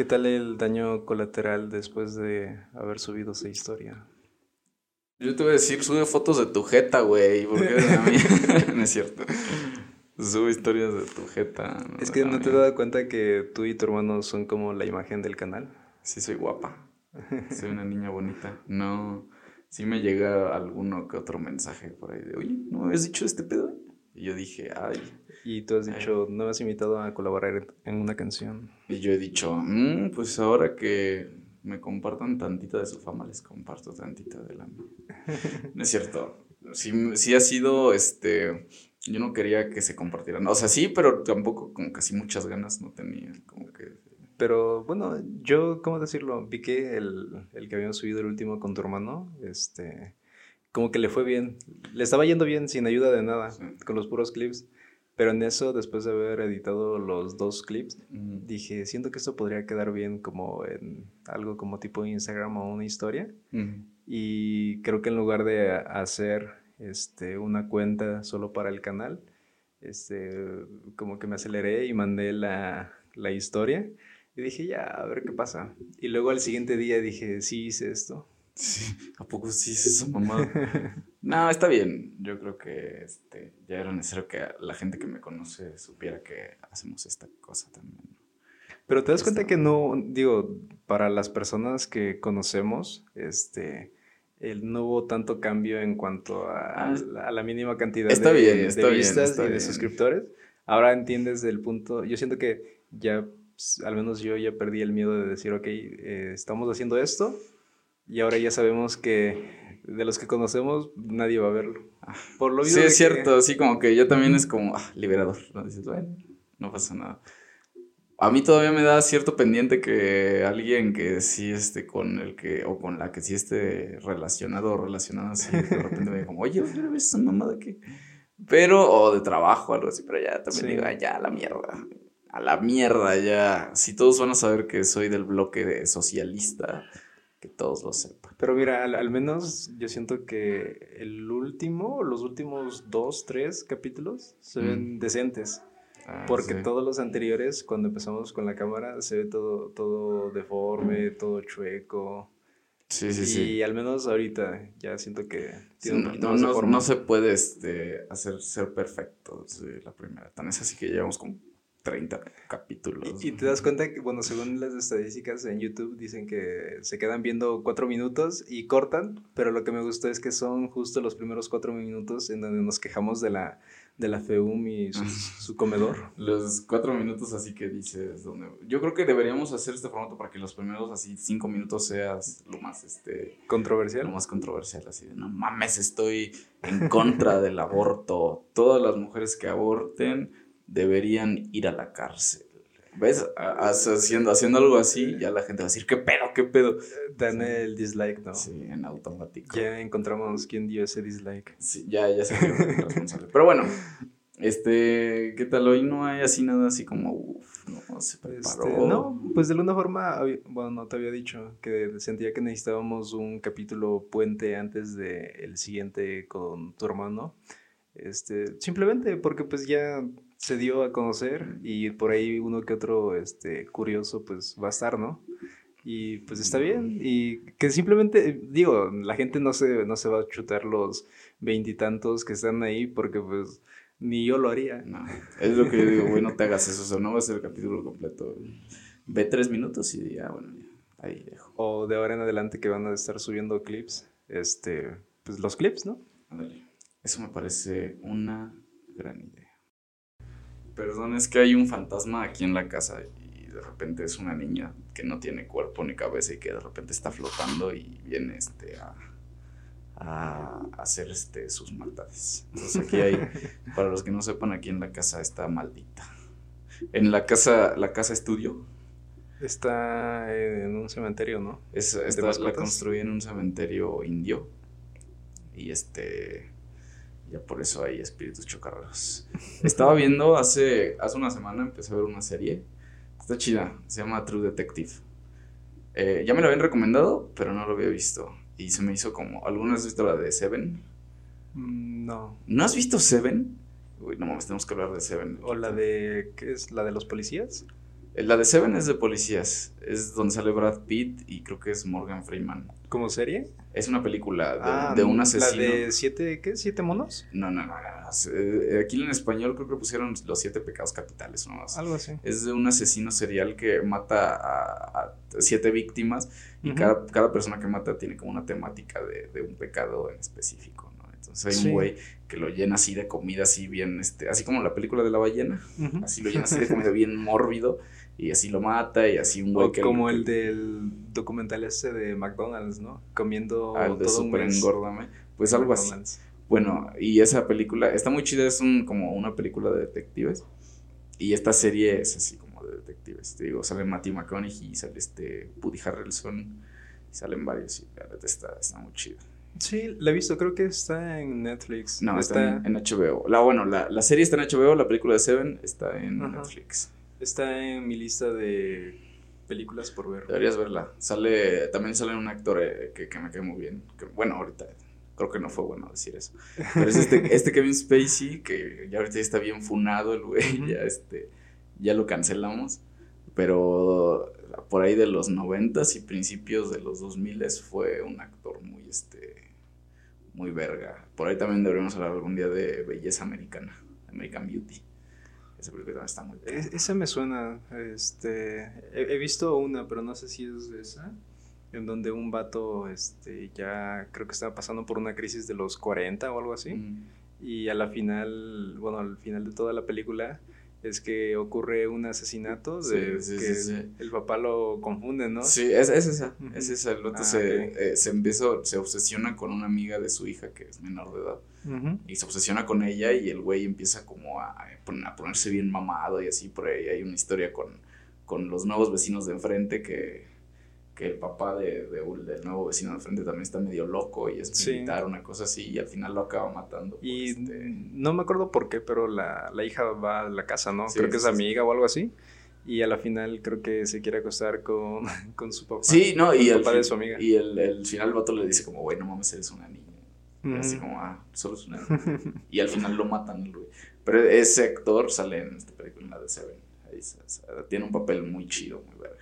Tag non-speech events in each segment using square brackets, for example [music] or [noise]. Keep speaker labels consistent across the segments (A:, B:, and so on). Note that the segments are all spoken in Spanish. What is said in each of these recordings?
A: ¿Qué tal el daño colateral después de haber subido esa historia?
B: Yo te voy a decir, sube fotos de tu jeta, güey. Porque [laughs] no es cierto. Sube historias de tu jeta.
A: es que no te he dado cuenta que tú y tu hermano son como la imagen del canal.
B: Sí, soy guapa. [laughs] soy una niña bonita. No. Sí me llega alguno que otro mensaje por ahí de, oye, ¿no me habías dicho este pedo? Y yo dije, ay.
A: Y tú has dicho, no me has invitado a colaborar en una canción.
B: Y yo he dicho, mmm, pues ahora que me compartan tantita de su fama, les comparto tantita de la mía. [laughs] no es cierto. Sí, sí ha sido, este, yo no quería que se compartieran. O sea, sí, pero tampoco con casi muchas ganas no tenía, como que...
A: Pero bueno, yo, ¿cómo decirlo? Vi que el, el que habíamos subido el último con tu hermano, este, como que le fue bien. Le estaba yendo bien sin ayuda de nada, con los puros clips. Pero en eso, después de haber editado los dos clips, dije, siento que esto podría quedar bien como en algo como tipo Instagram o una historia. Y creo que en lugar de hacer este, una cuenta solo para el canal, este, como que me aceleré y mandé la, la historia. Y dije, ya, a ver qué pasa. Y luego al siguiente día dije, sí hice esto.
B: Sí, ¿a poco sí hice esa [laughs] mamá? No, está bien. Yo creo que este, ya era necesario que la gente que me conoce supiera que hacemos esta cosa también.
A: Pero te das cuenta que no, digo, para las personas que conocemos, este, el, no hubo tanto cambio en cuanto a, ah, la mínima cantidad de, vistas y de suscriptores. Ahora entiendes el punto. Yo siento que ya, pues, al menos yo ya perdí el miedo de decir, ok, eh, estamos haciendo esto y ahora ya sabemos que de los que conocemos, nadie va a verlo.
B: Por lo Sí, es cierto, así como que ya también es como ah, liberador. ¿no? Dices, bueno, no pasa nada. A mí todavía me da cierto pendiente que alguien que sí esté con el que, o con la que sí esté relacionado o relacionada así, de repente me diga como, oye, ¿ves esa mamada que? Pero, o de trabajo, algo así, pero ya también digo, ya, a la mierda. A la mierda, ya. Si todos van a saber que soy del bloque de socialista, que todos lo sepan.
A: Pero mira, al, menos yo siento que el último, los últimos dos, tres capítulos se ven mm. decentes. Ah, porque todos los anteriores, cuando empezamos con la cámara, se ve todo, todo deforme, todo chueco. Sí, sí, sí. Y al menos ahorita ya siento que
B: tiene un no, no, no, se puede este, hacer ser perfecto la primera. Tan es así que llevamos como 30 capítulos.
A: Y, te das cuenta que, bueno, según las estadísticas en YouTube dicen que se quedan viendo cuatro minutos y cortan, pero lo que me gustó es que son justo los primeros cuatro minutos en donde nos quejamos de la, de la FEUM y [laughs] su, comedor.
B: Los cuatro minutos así que dices, donde... yo creo que deberíamos hacer este formato para que los primeros así cinco minutos seas lo más, este...
A: Controversial.
B: Lo más controversial, así de, no mames, estoy en contra del aborto. Todas las mujeres que aborten deberían ir a la cárcel. ¿Ves? Haciendo, haciendo algo así, ya la gente va a decir, ¿qué pedo? ¿Qué pedo?
A: Dan el dislike, ¿no?
B: Sí, en automático.
A: Ya encontramos quién dio ese dislike.
B: Sí, ya, ya se [laughs] responsable. Pero bueno, este, ¿qué tal? Hoy no hay así nada así como, uff, no, se preparó.
A: Este, no, pues de alguna forma, bueno, no te había dicho que sentía que necesitábamos un capítulo puente antes del el siguiente con tu hermano. Este, simplemente porque pues ya se dio a conocer y por ahí uno que otro este, curioso pues va a estar, ¿no? Y pues está bien. Y que simplemente, digo, la gente no se, no se va a chutar los veintitantos que están ahí porque pues ni yo lo haría.
B: No, es lo que yo digo, güey, no te hagas eso, o sea, no va a ser el capítulo completo. Ve tres minutos y ya, bueno, ya, ahí dejo.
A: O de ahora en adelante que van a estar subiendo clips, este, pues los clips, ¿no?
B: Eso me parece una gran idea perdón, es que hay un fantasma aquí en la casa y de repente es una niña que no tiene cuerpo ni cabeza y que de repente está flotando y viene este a, hacer este sus maldades. Entonces aquí hay, [laughs] para los que no sepan, aquí en la casa está maldita. En la casa, la casa estudio.
A: Está en un cementerio, ¿no?
B: Es, la construí en un cementerio indio. Y este ya por eso hay espíritus chocarreros. Estaba viendo hace, hace una semana, empecé a ver una serie. Está chida, se llama True Detective. Eh, ya me lo habían recomendado, pero no lo había visto. Y se me hizo como. ¿Alguna has visto la de Seven?
A: Mm, no.
B: ¿No has visto Seven? Uy, no mames, tenemos que hablar de Seven.
A: ¿O la de. ¿Qué es? ¿La de los policías?
B: La de Seven es de policías. Es donde sale Brad Pitt y creo que es Morgan Freeman.
A: ¿Como serie?
B: Es una película de, ah, de un asesino.
A: ¿La de siete, qué? ¿Siete monos?
B: No, no, no. Eh, aquí en español creo que pusieron los siete pecados capitales, ¿no?
A: Algo así.
B: Es de un asesino serial que mata a, siete víctimas y cada, cada, persona que mata tiene como una temática de, de un pecado en específico, ¿no? Entonces hay un güey que lo llena así de comida, así bien, este, así como la película de la ballena, así lo llena así de comida bien mórbido y así lo mata y así un güey
A: que... Como el del documental ese de McDonald's, ¿no? Comiendo
B: ah, de Super Engordame. Pues algo así. Bueno, y esa película está muy chida, es un, como una película de detectives. Y esta serie es así como de detectives. Te digo, sale Matthew McConaughey y sale este Woody Harrelson. Y salen varios y la verdad está, está muy chida.
A: Sí, la he visto, creo que está en Netflix.
B: No, está, en, HBO. La, bueno, la, la, serie está en HBO, la película de Seven está en Netflix.
A: Está en mi lista de películas por ver.
B: Deberías verla. Sale, también sale un actor eh, que, me cae muy bien. bueno, ahorita creo que no fue bueno decir eso. Pero es este, [laughs] este Kevin Spacey, que ya ahorita está bien funado el güey, ya, este, ya lo cancelamos. Pero por ahí de los noventas y principios de los dos miles fue un actor muy, este, muy verga. Por ahí también deberíamos hablar algún día de belleza americana, American Beauty. Esa película está muy
A: Esa me suena, este, he, visto una, pero no sé si es esa, en donde un vato, este, ya creo que estaba pasando por una crisis de los 40 o algo así, y a la final, bueno, al final de toda la película, es que ocurre un asesinato de que el papá lo confunde, ¿no?
B: Sí, es, es esa, es esa. El otro ah, se, eh, se empieza, se obsesiona con una amiga de su hija que es menor de edad. Y se obsesiona con ella y el güey empieza como a, a ponerse bien mamado y así por ahí hay una historia con, con los nuevos vecinos de enfrente que que el papá de, del nuevo vecino de frente también está medio loco y es militar, una cosa así, y al final lo acaba matando.
A: Y este no me acuerdo por qué, pero la, hija va a la casa, ¿no? creo que es amiga o algo así. Y a la final creo que se quiere acostar con, [laughs] con su papá.
B: Sí, no, y el papá de su amiga. Y el, el final el vato le dice como, güey, no mames, eres una niña. Y así como, ah, solo es una niña. [laughs] y al final lo matan, güey. Pero ese actor sale en esta película, en la de Seven. Ahí, tiene un papel muy chido, muy verga.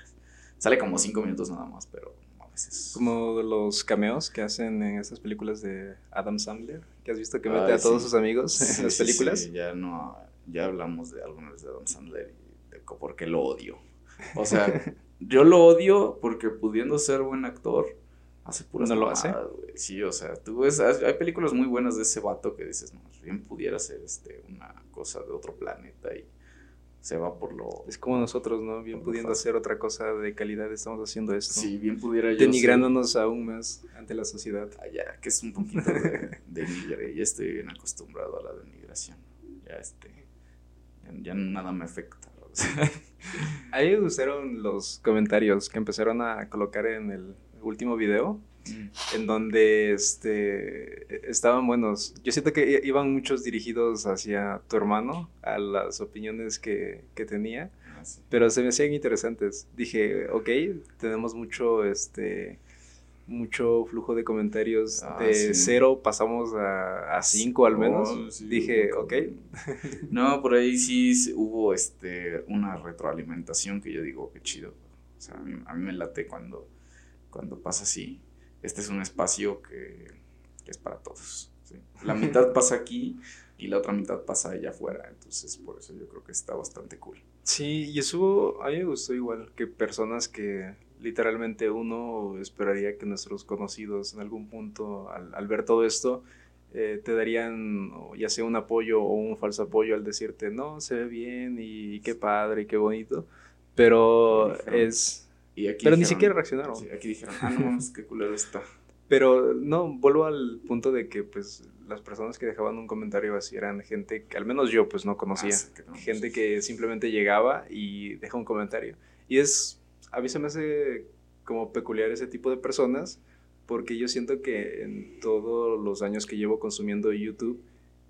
B: Sale como cinco minutos nada más, pero a veces.
A: Como los cameos que hacen en estas películas de Adam Sandler, que has visto que mete a todos sus amigos en las películas.
B: Sí, ya no, ya hablamos de algunas de Adam Sandler y de por qué lo odio. O sea, [laughs] yo lo odio porque pudiendo ser buen actor, hace puras
A: ¿No lo hace?
B: Sí, o sea, tú ves, hay películas muy buenas de ese vato que dices, no, bien pudiera ser este, una cosa de otro planeta y se va por lo...
A: Es como nosotros, ¿no? Bien pudiendo hacer otra cosa de calidad, estamos haciendo esto.
B: Sí, bien pudiera yo
A: Denigrándonos aún más ante la sociedad.
B: Ah, ya, que es un poquito de denigre, ya estoy bien acostumbrado a la denigración. Ya, este, ya, nada me afecta. [laughs]
A: a mí me gustaron los comentarios que empezaron a colocar en el último video en donde este, estaban buenos. Yo siento que iban muchos dirigidos hacia tu hermano, a las opiniones que, que tenía, ah, pero se me hacían interesantes. Dije, ok, tenemos mucho, este, mucho flujo de comentarios ah, de cero pasamos a, a cinco al menos. Dije, ok. [laughs]
B: No, por ahí sí hubo este, una retroalimentación que yo digo, qué chido. O sea, a mí, a mí me late cuando, cuando pasa así este es un espacio que, es para todos. [laughs] La mitad pasa aquí y la otra mitad pasa allá afuera. Entonces, por eso yo creo que está bastante cool.
A: Sí, y eso a mí me gustó igual que personas que literalmente uno esperaría que nuestros conocidos en algún punto, al, ver todo esto, eh, te darían ya sea un apoyo o un falso apoyo al decirte, no, se ve bien y qué padre y qué bonito. Pero es pero ni siquiera reaccionaron.
B: aquí dijeron, ah, no qué culero está.
A: Pero no, vuelvo al punto de que pues las personas que dejaban un comentario así eran gente que al menos yo pues no conocía. Ah, gente que simplemente llegaba y deja un comentario. Y es, a mí se me hace como peculiar ese tipo de personas porque yo siento que en todos los años que llevo consumiendo YouTube,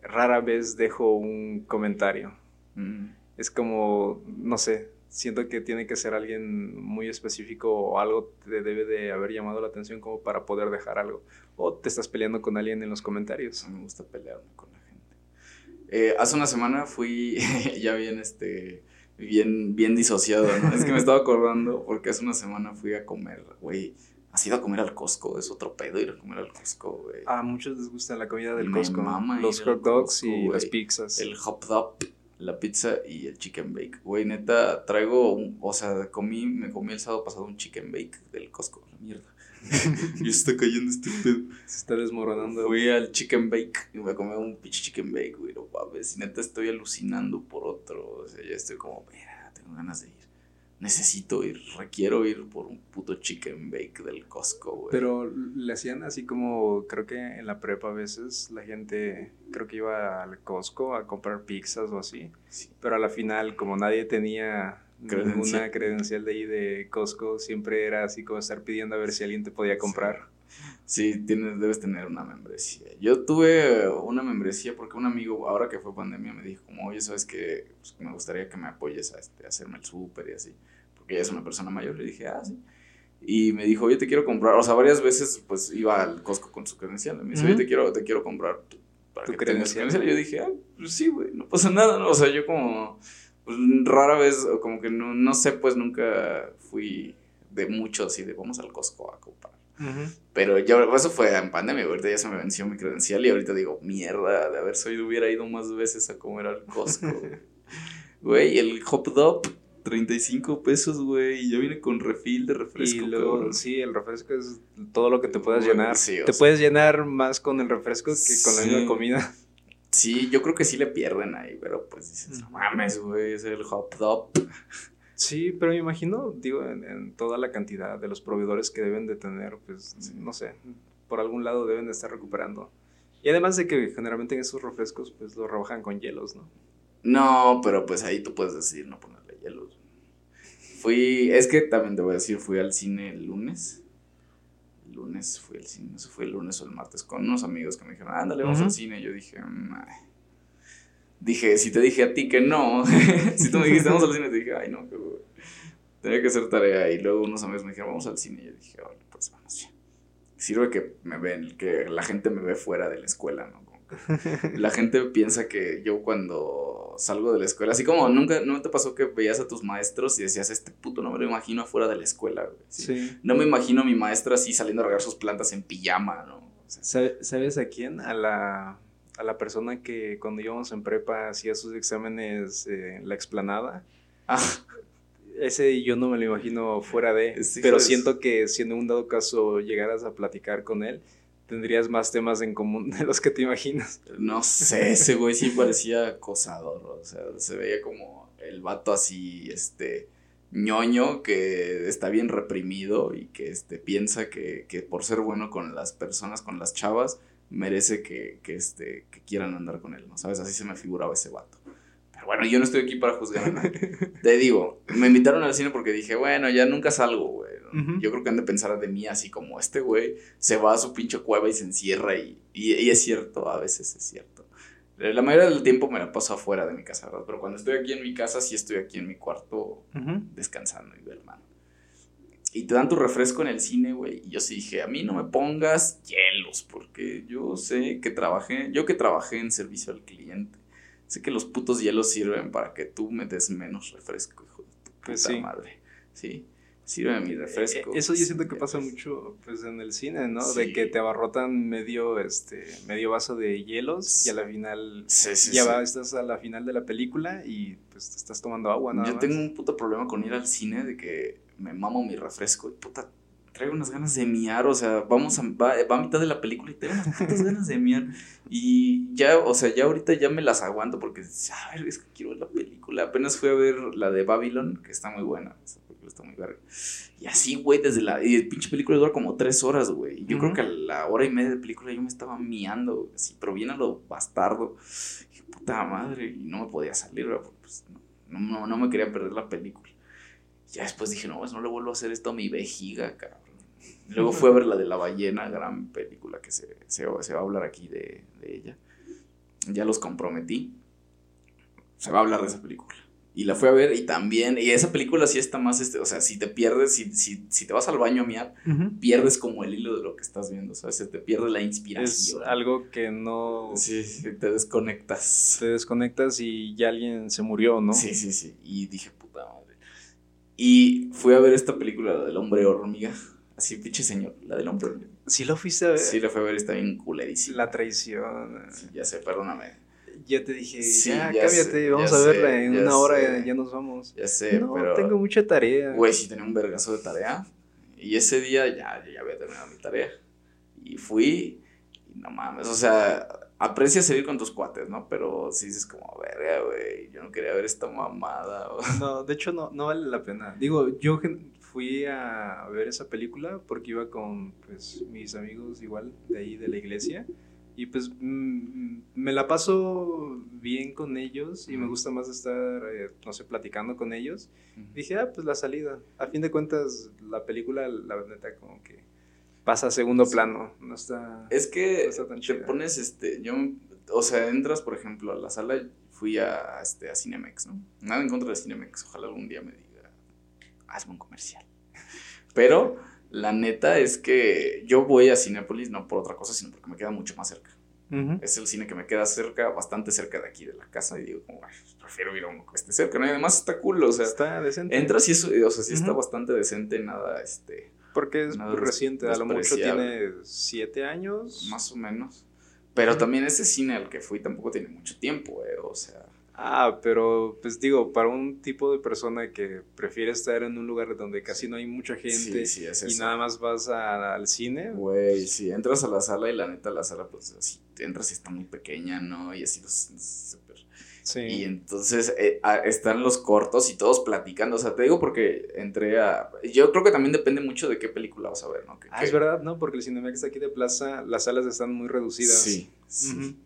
A: rara vez dejo un comentario. Mm. Es como, no sé, siento que tiene que ser alguien muy específico o algo te debe de haber llamado la atención como para poder dejar algo. O te estás peleando con alguien en los comentarios.
B: me gusta pelearme con la gente. Eh, hace una semana fui, [laughs] ya vi en este, bien, bien disociado, ¿no? es que me estaba acordando porque hace una semana fui a comer, güey. ¿Has ido a comer al Costco? Es otro pedo ir a comer al Costco, güey.
A: A muchos les gusta la comida del Costco. Los hot dogs y las pizzas.
B: El hot dog, la pizza y el chicken bake. Güey, neta, traigo, un, o sea, comí, me comí el sábado pasado un chicken bake del Costco. La mierda. [laughs] y está cayendo este pedo.
A: Se está desmoronando.
B: Fui al chicken bake y me comí un pinche chicken bake, güey. No mames, neta estoy alucinando por otro. O sea, ya estoy como, mira, tengo ganas de ir. Necesito ir, requiero ir por un puto chicken bake del Costco, güey.
A: Pero le hacían así como, creo que en la prepa a veces la gente, creo que iba al Costco a comprar pizzas o así. Pero a la final, como nadie tenía ninguna credencial de ahí de Costco, siempre era así como estar pidiendo a ver si alguien te podía comprar.
B: Sí, tienes, debes tener una membresía. Yo tuve una membresía porque un amigo, ahora que fue pandemia, me dijo como, oye, ¿sabes qué? Pues, me gustaría que me apoyes a, este, hacerme el súper y así. Porque ella es una persona mayor. Le dije, ah, sí. Y me dijo, oye, te quiero comprar. O sea, varias veces pues iba al Costco con su credencial. Me dice, oye, te quiero, te quiero comprar para ¿Tu que credencial? Y yo dije, ah, pues sí, güey, no pasa nada, ¿no? O sea, yo como pues, rara vez, como que no, no sé, pues nunca fui de mucho así de vamos al Costco a comprar. Pero yo, eso fue en pandemia, ahorita ya se me venció mi credencial y ahorita digo, mierda, de haber sido, hubiera ido más veces a comer al Costco. [laughs] Güey, el hop dog, 35 pesos, güey, y ya viene con refil de refresco.
A: Y sí, el refresco es todo lo que te puedas llenar. te puedes llenar más con el refresco que con la misma comida.
B: Sí, yo creo que sí le pierden ahí, pero pues dices, no mames, güey, es el hop dog.
A: Sí, pero me imagino, digo, en, toda la cantidad de los proveedores que deben de tener, pues, no sé, por algún lado deben de estar recuperando. Y además de que generalmente en esos refrescos, pues, lo rebajan con hielos, ¿no?
B: No, pero pues ahí tú puedes decir no ponerle hielos. Fui, es que también te voy a decir, fui al cine el lunes. El lunes fui al cine, no sé, fue el lunes o el martes, con unos amigos que me dijeron, ándale, vamos al cine. Y yo dije, ay dije, si te dije a ti que no, [laughs] si tú me dijiste vamos al cine, te dije, ay no, que tenía que hacer tarea. Y luego unos amigos me dijeron, vamos al cine. Y yo dije, vale, pues vamos ya. Sirve que me ven, que la gente me ve fuera de la escuela, ¿no? [laughs] la gente piensa que yo cuando salgo de la escuela, así como nunca, ¿no te pasó que veías a tus maestros y decías, este puto no me lo imagino afuera de la escuela, güey? ¿sí? No me imagino a mi maestra así saliendo a regar sus plantas en pijama, ¿no?
A: ¿Sabes a quién? A la a la persona que cuando íbamos en prepa hacía sus exámenes en la explanada. Ah. [laughs] Ese yo no me lo imagino fuera de, pero siento que si en un dado caso llegaras a platicar con él, tendrías más temas en común [laughs] de los que te imaginas.
B: No sé, ese güey sí parecía acosador, o sea, se veía como el vato así, este, ñoño que está bien reprimido y que este, piensa que, que por ser bueno con las personas, con las chavas, merece que, que, este, que quieran andar con él, ¿no? ¿Sabes? Así se me figuraba ese vato. Pero bueno, yo no estoy aquí para juzgar a nadie. [laughs] Te digo, me invitaron al cine porque dije, bueno, ya nunca salgo, güey. Yo creo que han de pensar de mí así como este güey se va a su pinche cueva y se encierra y, y, es cierto, a veces es cierto. La mayoría del tiempo me la paso afuera de mi casa, ¿verdad? Pero cuando estoy aquí en mi casa, sí estoy aquí en mi cuarto descansando y hermano y te dan tu refresco en el cine, güey. Y yo sí dije, a mí no me pongas hielos, porque yo sé que trabajé, yo que trabajé en servicio al cliente, sé que los putos hielos sirven para que tú me des menos refresco, hijo de tu pues puta madre. Sí. Sirve mi refresco.
A: Eso yo siento que pasa mucho pues en el cine, ¿no? De que te abarrotan medio este medio vaso de hielos y a la final ya va, estás a la final de la película y pues te estás tomando agua nada
B: Yo tengo un puto problema con ir al cine de que me mamo mi refresco y puta, traigo unas ganas de miar, o sea, vamos a, va, a mitad de la película y tengo unas putas ganas de miar. Y ya, o sea, ya ahorita ya me las aguanto porque, a ver, es que quiero ver la película. Apenas fui a ver la de Babylon, que está muy buena, esa película está muy verga. Y así, güey, desde la, y el pinche película dura como tres horas, güey. Yo creo que a la hora y media de película yo me estaba miando, así, pero bien a lo bastardo. Y puta madre, y no me podía salir, pues no, no, no me quería perder la película. Ya después dije, no, pues no le vuelvo a hacer esto a mi vejiga, cabrón. Luego fui a ver la de La Ballena, gran película que se, se, va a hablar aquí de, de, ella. Ya los comprometí. Se va a hablar de esa película. Y la fui a ver y también, y esa película sí está más, este, o sea, si te pierdes, si, si, si te vas al baño a miar, pierdes como el hilo de lo que estás viendo, o sea, se te pierde la inspiración.
A: Es algo que no...
B: Sí, te desconectas.
A: Te desconectas y ya alguien se murió, ¿no?
B: Sí, sí, sí, y dije. Y fui a ver esta película, la del hombre hormiga, así, pinche señor, la del hombre hormiga.
A: ¿Sí lo fuiste a ver?
B: Sí, la fui a ver, está bien culerísima.
A: La traición.
B: ya sé, perdóname
A: ya te dije, ya, cámbiate, vamos a verla en una hora, ya nos vamos.
B: Ya sé,
A: no, tengo mucha tarea.
B: Güey, sí tenía un vergazo de tarea. Y ese día ya, ya había terminado mi tarea. Y fui, y no mames, o sea, aprecias salir con tus cuates, ¿no? Pero si dices como, verga, güey, yo no quería ver esta mamada. [laughs]
A: No, de hecho no, no vale la pena. Digo, yo fui a ver esa película porque iba con, pues, mis amigos igual de ahí de la iglesia. Y pues mm, me la paso bien con ellos y me gusta más estar, eh, no sé, platicando con ellos. Dije, ah, pues la salida. A fin de cuentas, la película, la neta, como que pasa a segundo plano. No está.
B: Es que te pones, este, yo, o sea, entras, por ejemplo, a la sala, fui a, este, a Cinemex, ¿no? Nada en contra de Cinemex, ojalá algún día me diga, hazme un comercial. [laughs] Pero la neta es que yo voy a Cinépolis no por otra cosa, sino porque me queda mucho más cerca. Es el cine que me queda cerca, bastante cerca de aquí de la casa. Y digo, como, prefiero ir a uno que esté cerca. ¿no? Y además está cool, o sea.
A: Está decente.
B: Entras y eso, o sea, sí está bastante decente, nada, este.
A: Porque es muy reciente, a lo mucho tiene siete años.
B: Más o menos. Pero también ese cine al que fui tampoco tiene mucho tiempo, eh, o sea.
A: Ah, pero pues digo, para un tipo de persona que prefiere estar en un lugar donde casi no hay mucha gente y nada más vas al cine.
B: Güey, si entras a la sala y la neta la sala pues así, entras y está muy pequeña, ¿no? Y así súper... Sí. Y entonces eh, están los cortos y todos platicando. O sea, te digo porque entré a. Yo creo que también depende mucho de qué película vas a ver, ¿no?
A: ah, es verdad, ¿no? Porque el Cinemex aquí de Plaza, las salas están muy reducidas.
B: Sí, sí.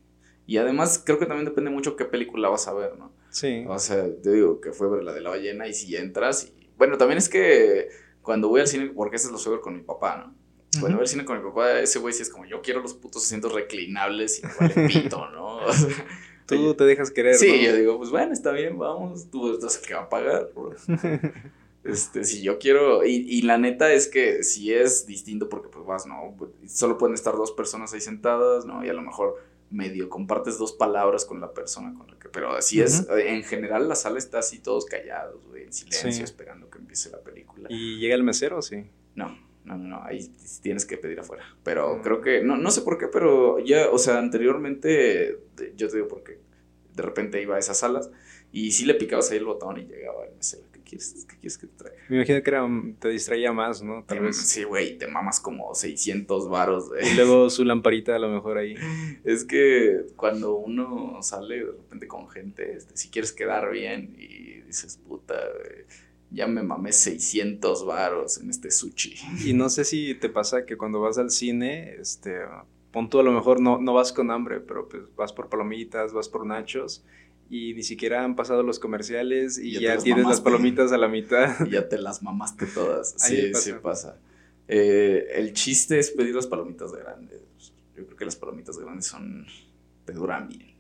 B: Y además creo que también depende mucho qué película vas a ver, ¿no?
A: Sí.
B: O sea, te digo que fue ver la de la ballena y si entras y... Bueno, también es que cuando voy al cine, porque ese es lo suelo con mi papá, ¿no? Cuando voy al cine con mi papá, ese güey sí es como, yo quiero los putos asientos reclinables y me vale pito, ¿no? [laughs]
A: tú te dejas querer,
B: Sí, yo digo, pues bueno, está bien, vamos, tú estás el que va a pagar, [laughs] Este, si yo quiero, y, y, la neta es que si es distinto porque pues vas, ¿no? Solo pueden estar dos personas ahí sentadas, ¿no? Y a lo mejor medio compartes dos palabras con la persona con la que. Pero así es, en general la sala está así todos callados, güey, en silencio, esperando que empiece la película.
A: ¿Y llega el mesero sí?
B: No, no, no, ahí tienes que pedir afuera. Pero mm. creo que, no, no sé por qué, pero ya, o sea, anteriormente, yo te digo porque de repente iba a esas salas y sí le picabas ahí el botón y llegaba el mesero. ¿qué quieres que te traiga?
A: Me imagino que era, te distraía más, ¿no?
B: Tal vez. Sí, güey, te mamas como 600 varos,
A: Y luego su lamparita a lo mejor ahí. [laughs]
B: Es que cuando uno sale de repente con gente, este, si quieres quedar bien y dices, puta, ya me mamé 600 varos en este sushi.
A: Y no sé si te pasa que cuando vas al cine, este, pon tú a lo mejor no, no vas con hambre, pero pues vas por palomitas, vas por nachos y ni siquiera han pasado los comerciales y, ya, tienes las palomitas a la mitad. [laughs]
B: Y ya te las mamaste todas. Sí, sí pasa. Eh, el chiste es pedir las palomitas grandes. Yo creo que las palomitas grandes son. te duran bien.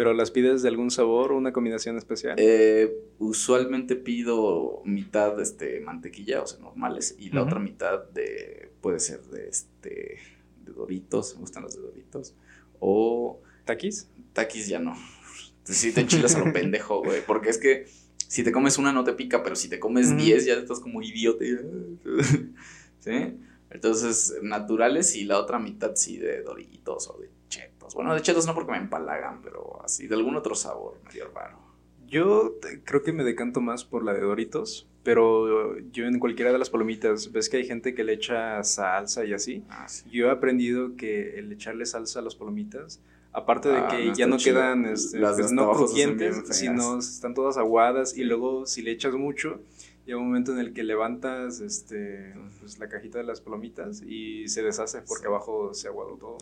A: ¿Pero las pides de algún sabor o una combinación especial?
B: Eh, usualmente pido mitad este, mantequilla, o sea, normales, y la otra mitad de. puede ser de este. de doritos, me gustan los de doritos. O.
A: ¿Taquis?
B: Taquis ya no [laughs] si te enchilas a lo pendejo, güey. Porque es que si te comes una no te pica, pero si te comes 10 ya estás como idiota. [laughs] ¿Sí? Entonces, naturales y la otra mitad sí de doritos o de chetos. Bueno, de chetos no porque me empalagan, pero así de algún otro sabor medio raro.
A: Yo creo que me decanto más por la de doritos, pero yo en cualquiera de las palomitas, ves que hay gente que le echa salsa y así.
B: Ah,
A: yo he aprendido que el echarle salsa a las palomitas Aparte de ah, que ya no quedan este, pues, no crujientes, sino están todas aguadas y luego si le echas mucho, llega un momento en el que levantas este, pues, la cajita de las palomitas y se deshace porque abajo se aguado todo.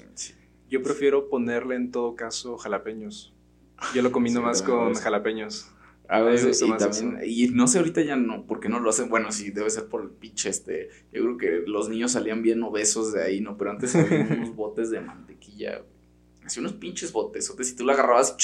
A: Yo prefiero ponerle en todo caso jalapeños. Yo lo combino más con jalapeños.
B: A veces, y, también, y no sé ahorita ya no, porque no lo hacen, bueno, sí, debe ser por el pinche este, yo creo que los niños salían bien obesos de ahí, ¿no? Pero antes había [laughs] unos botes de mantequilla, Hacía unos pinches botezotes y tú la agarrabas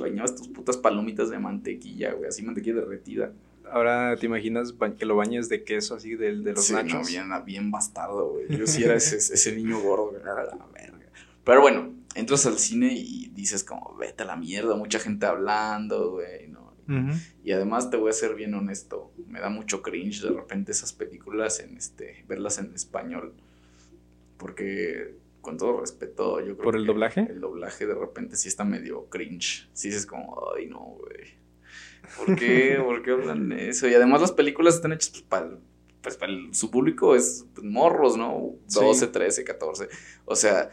B: bañabas tus putas palomitas de mantequilla, güey, así mantequilla derretida.
A: Ahora te imaginas que lo bañes de queso así de, de los nachos.
B: bien, bien bastardo, güey. Yo sí era ese, ese niño gordo, güey. la verga. Pero bueno, entras al cine y dices como, vete a la mierda, mucha gente hablando, güey, ¿no? Y además te voy a ser bien honesto, me da mucho cringe de repente esas películas en este, verlas en español. Porque con todo respeto, yo creo
A: ¿Por el doblaje?
B: El doblaje de repente sí está medio cringe. Sí dices como, ay no, güey. ¿Por qué? ¿Por qué hablan de eso? Y además las películas están hechas pues, para, pues, para su público es pues, morros, ¿no? 12, 13, 14. O sea,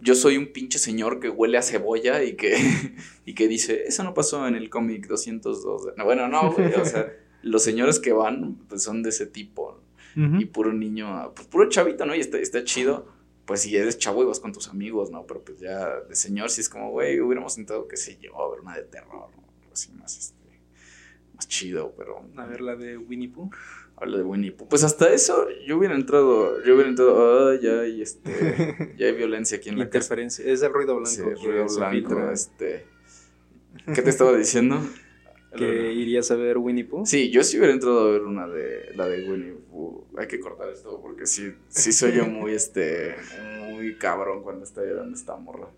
B: yo soy un pinche señor que huele a cebolla y que, [laughs] y que dice, eso no pasó en el cómic 202. bueno, no, güey, o sea, los señores que van pues son de ese tipo. Y puro niño, pues puro chavito, ¿no? Y está, está chido. Pues si eres chavo y vas con tus amigos, ¿no? Pero pues ya de señor, si es como, güey, hubiéramos intentado, qué sé yo, ver una de terror, ¿no? Así más, este, más chido, pero...
A: A ver la de Winnie Pooh
B: habla de Winnie Pooh. Pues hasta eso yo hubiera entrado, yo hubiera entrado, ah, ya hay este, [laughs] ya hay violencia aquí en la
A: Interferencia, es el ruido blanco. Sí,
B: el ruido blanco, este. ¿Qué te estaba diciendo? [laughs]
A: ¿Que irías a ver Winnie Pooh?
B: Sí, yo sí hubiera entrado a ver una de, la de Winnie Pooh. Hay que cortar esto porque sí, sí soy yo muy, este, muy cabrón cuando está llorando esta morra.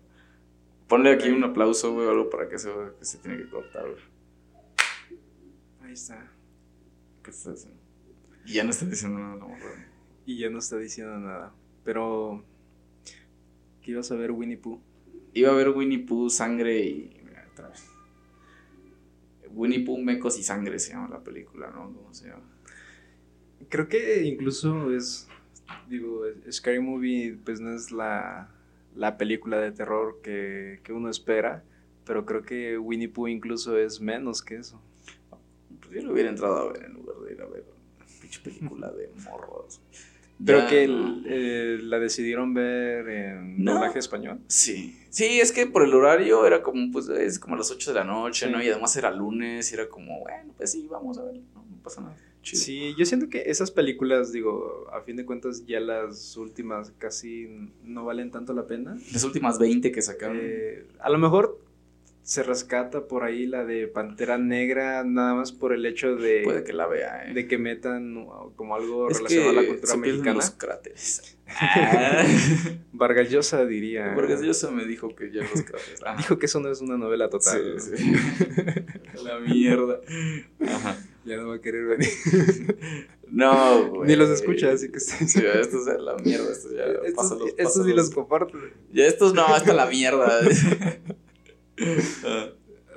B: Ponle aquí un aplauso, güey, algo para que se, que se tiene que cortar, güey.
A: Ahí está.
B: ¿Qué estás haciendo? Y ya no está diciendo nada.
A: Y ya no está diciendo nada. Pero. ¿Qué ibas a ver Winnie Pooh?
B: Iba a ver Winnie Pooh, sangre y. Mira, otra vez. Winnie Pooh, mecos y sangre se llama la película, ¿no? ¿Cómo se llama?
A: Creo que incluso es. Digo, Scary Movie, pues no es la, la película de terror que, que uno espera. Pero creo que Winnie Pooh incluso es menos que eso.
B: Yo lo hubiera entrado a ver en lugar de ir a ver película de [laughs] morros.
A: Pero que eh, la decidieron ver en doblaje español.
B: Sí. Sí, es que por el horario era como, pues, es como a las 8 de la noche, ¿no? Y además era lunes y era como, bueno, pues sí, vamos a ver, no, pasa nada.
A: Sí, yo siento que esas películas, digo, a fin de cuentas, ya las últimas casi no valen tanto la pena.
B: Las últimas 20 que sacaron.
A: Eh, a lo mejor se rescata por ahí la de Pantera Negra, nada más por el hecho de.
B: Puede que la vea, ¿eh?
A: De que metan como algo relacionado a la cultura mexicana. Los
B: cráteres. [laughs]
A: Vargas Llosa diría. [laughs]
B: Vargas Llosa me dijo que ya los cráteres. [laughs]
A: Dijo que eso no es una novela total.
B: Sí, sí. la mierda.
A: Ajá. Ya no va a querer venir.
B: No, güey.
A: Ni los escucha, así que
B: sí. sí estos es la mierda. Estos ya.
A: Estos, estos ni los comparto.
B: Ya estos no, hasta la mierda.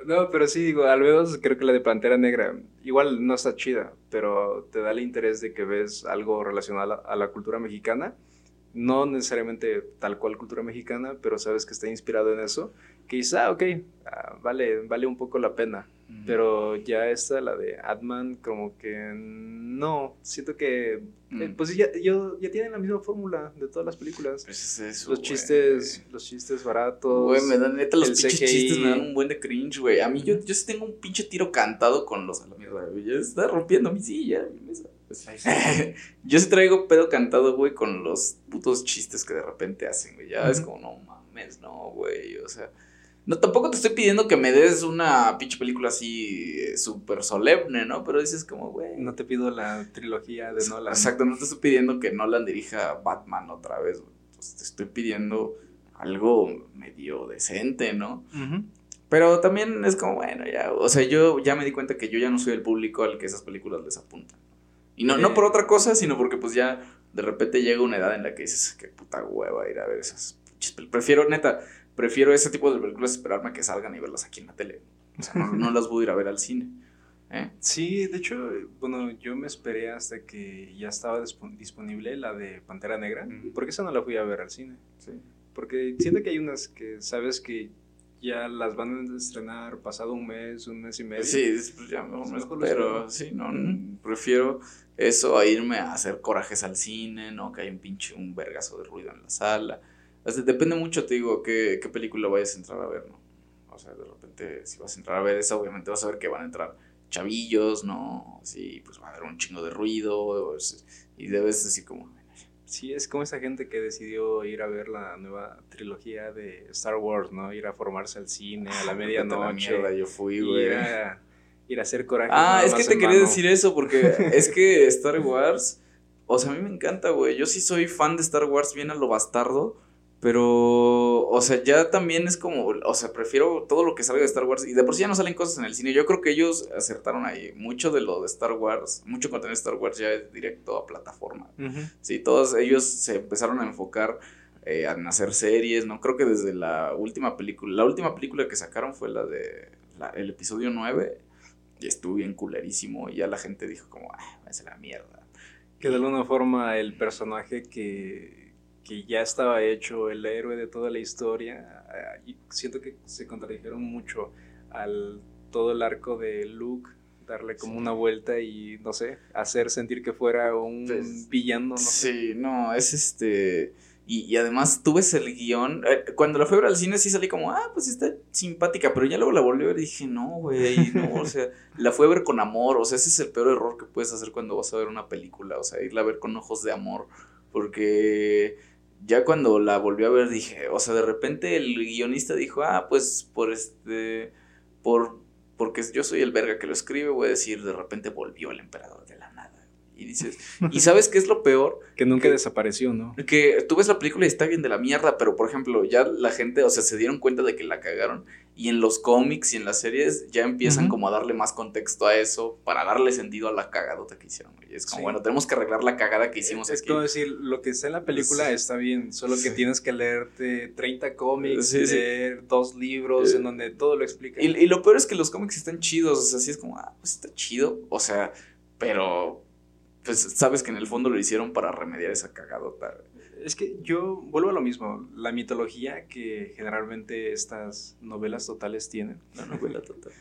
A: No, pero sí, digo, al menos creo que la de Pantera Negra, igual no está chida, pero te da el interés de que ves algo relacionado a la, cultura mexicana. No necesariamente tal cual cultura mexicana, pero sabes que está inspirado en eso. Que dices, ah, ok, ah, vale, vale un poco la pena. Pero ya esta, la de Adman, como que no. Siento que. Eh, mm. pues ya, yo, ya tienen la misma fórmula de todas las películas.
B: Pues es eso,
A: los chistes, los chistes baratos.
B: Güey, me dan neta los pinches chistes, me dan un buen de cringe, güey. A mí yo, yo sí tengo un pinche tiro cantado con los a la mierda, güey. Ya está rompiendo mi silla, mi mesa. Pues, [laughs] yo sí traigo pedo cantado, güey, con los putos chistes que de repente hacen, güey. Ya es como, no mames, no, güey. O sea. No, tampoco te estoy pidiendo que me des una pinche película así eh, súper solemne, ¿no? Pero dices como, güey.
A: No te pido la trilogía de Nolan.
B: Exacto, no te estoy pidiendo que Nolan dirija Batman otra vez, güey. te estoy pidiendo algo medio decente, ¿no? Pero también es como, bueno, ya, o sea, yo ya me di cuenta que yo ya no soy el público al que esas películas les apuntan. Y no, no por otra cosa, sino porque pues ya de repente llega una edad en la que dices, qué puta hueva ir a ver esas pinches películas. Prefiero, neta, prefiero ese tipo de películas esperarme a que salgan y verlas aquí en la tele. O sea, [laughs] no, las voy a ir a ver al cine. ¿eh?
A: Sí, de hecho, bueno, yo me esperé hasta que ya estaba disponible la de Pantera Negra, porque esa no la fui a ver al cine.
B: Sí.
A: Porque siento que hay unas que sabes que ya las van a estrenar pasado un mes, un mes y medio.
B: Sí, pues ya mejor me pero sí, no, prefiero eso a irme a hacer corajes al cine, ¿no? Que hay un pinche, un vergazo de ruido en la sala depende mucho, te digo, qué, qué película vayas a entrar a ver, ¿no? O sea, de repente, si vas a entrar a ver esa, obviamente vas a ver que van a entrar chavillos, ¿no? Sí, pues va a haber un chingo de ruido, y debes decir como,
A: Sí, es como esa gente que decidió ir a ver la nueva trilogía de Star Wars, ¿no? Ir a formarse al cine a la medianoche. yo fui, güey. Ir a, ir a hacer coraje.
B: Ah, es que te quería decir eso porque es que [laughs] Star Wars, o sea, a mí me encanta, güey. Yo sí soy fan de Star Wars bien a lo bastardo. Pero, o sea, ya también es como, o sea, prefiero todo lo que salga de Star Wars. Y de por sí ya no salen cosas en el cine. Yo creo que ellos acertaron ahí. Mucho de lo de Star Wars, mucho contenido de Star Wars ya es directo a plataforma. Sí, todos ellos se empezaron a enfocar eh, en hacer series, ¿no? Creo que desde la última película, la última película que sacaron fue la de, el episodio 9. Y estuvo bien culerísimo. Y ya la gente dijo como, ah, a la mierda.
A: Que de alguna forma el personaje que que ya estaba hecho el héroe de toda la historia. Y siento que se contradijeron mucho al todo el arco de Luke, darle como una vuelta y no sé, hacer sentir que fuera un pues, villano. No
B: sí, no, es este. Y, además tú ves el guion. Eh, cuando la fui a ver al cine sí salí como, ah, pues está simpática. Pero ya luego la volví a ver y dije, no, güey, [laughs] no. o sea, la fui a ver con amor. O sea, ese es el peor error que puedes hacer cuando vas a ver una película. O sea, irla a ver con ojos de amor. Porque ya cuando la volvió a ver dije, o sea, de repente el guionista dijo, ah, pues por este, por, porque yo soy el verga que lo escribe, voy a decir, de repente volvió el emperador. Y dices, [laughs] ¿y sabes qué es lo peor?
A: Que nunca desapareció, ¿no?
B: Que tú ves la película y está bien de la mierda, pero por ejemplo, ya la gente, o sea, se dieron cuenta de que la cagaron y en los cómics y en las series ya empiezan como a darle más contexto a eso para darle sentido a la cagadota que hicieron. Y es como, bueno, tenemos que arreglar la cagada que hicimos
A: es aquí. Es como decir, lo que está en la película está bien, solo que tienes que leerte 30 cómics, leer dos libros en donde todo lo explica.
B: Y, y, lo peor es que los cómics están chidos, o sea, así es como, ah, pues está chido, o sea, pero pues sabes que en el fondo lo hicieron para remediar esa cagadota.
A: Es que yo vuelvo a lo mismo, la mitología que generalmente estas novelas totales tienen.
B: La novela total.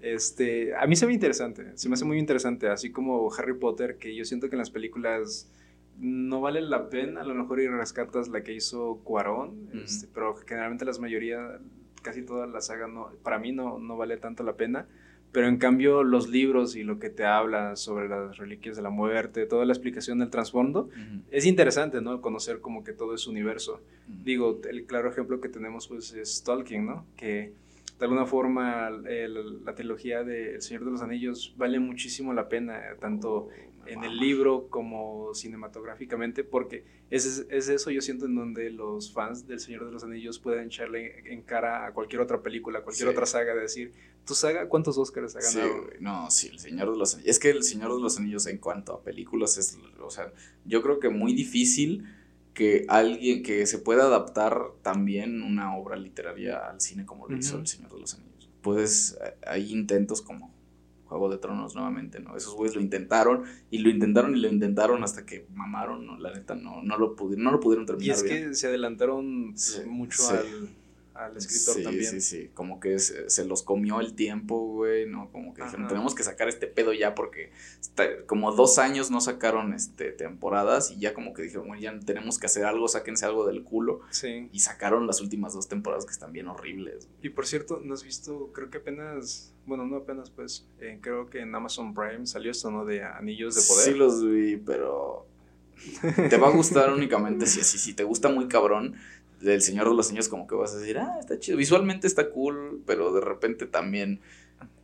A: Este, a mí se me interesante, se me hace muy interesante, así como Harry Potter, que yo siento que en las películas no vale la pena, a lo mejor y rescatas la que hizo Cuarón, este, pero generalmente las mayoría, casi toda la saga, no, para mí no, no vale tanto la pena. Pero en cambio los libros y lo que te habla sobre las reliquias de la muerte, toda la explicación del trasfondo, es interesante, ¿no? Conocer como que todo es universo. Digo, el claro ejemplo que tenemos pues es Tolkien, ¿no? Que de alguna forma la trilogía de El Señor de los Anillos vale muchísimo la pena, tanto en el libro como cinematográficamente, porque es, es, eso yo siento en donde los fans del Señor de los Anillos pueden echarle en cara a cualquier otra película, cualquier otra saga, de decir, ¿tu saga cuántos Oscars ha ganado?
B: no, sí, el Señor de los Anillos. Es que el Señor de los Anillos en cuanto a películas es, o sea, yo creo que muy difícil que alguien que se pueda adaptar también una obra literaria al cine como lo hizo El Señor de los Anillos. Puedes, hay intentos como Juego de Tronos nuevamente, ¿no? Esos güeyes lo intentaron y lo intentaron y lo intentaron hasta que mamaron, ¿no? La neta, no, no, lo, pudieron, no lo pudieron terminar.
A: Y es que se adelantaron mucho al al escritor también.
B: Sí, sí, como que se, los comió el tiempo, güey, ¿no? Como que dijeron, tenemos que sacar este pedo ya porque como dos años no sacaron este, temporadas y ya como que dijeron, bueno, ya tenemos que hacer algo, sáquense algo del culo. Sí. Y sacaron las últimas dos temporadas que están bien horribles.
A: Y por cierto, ¿no has visto? Creo que apenas, bueno, no apenas, pues, eh, creo que en Amazon Prime salió esto, ¿no? De Anillos de Poder.
B: Sí los vi, pero... [laughs] te va a gustar únicamente si así, si te gusta muy cabrón del Señor de los Anillos como que vas a decir, ah, está chido, visualmente está cool, pero de repente también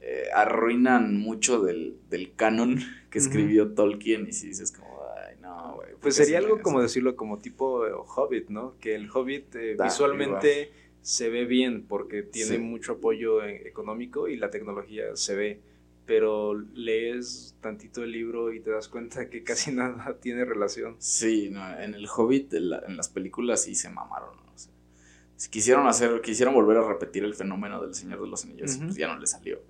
B: eh, arruinan mucho del, del canon que escribió Tolkien y si dices como, ay, no, güey.
A: Pues sería algo como decirlo como tipo eh, Hobbit, ¿no? Que el Hobbit eh, visualmente se ve bien porque tiene mucho apoyo económico y la tecnología se ve pero lees tantito el libro y te das cuenta que casi [laughs] nada tiene relación.
B: Sí, no, en el Hobbit, en, las películas sí se mamaron. ¿no? si quisieron hacer, quisieron volver a repetir el fenómeno del Señor de los Anillos, pues ya no le salió.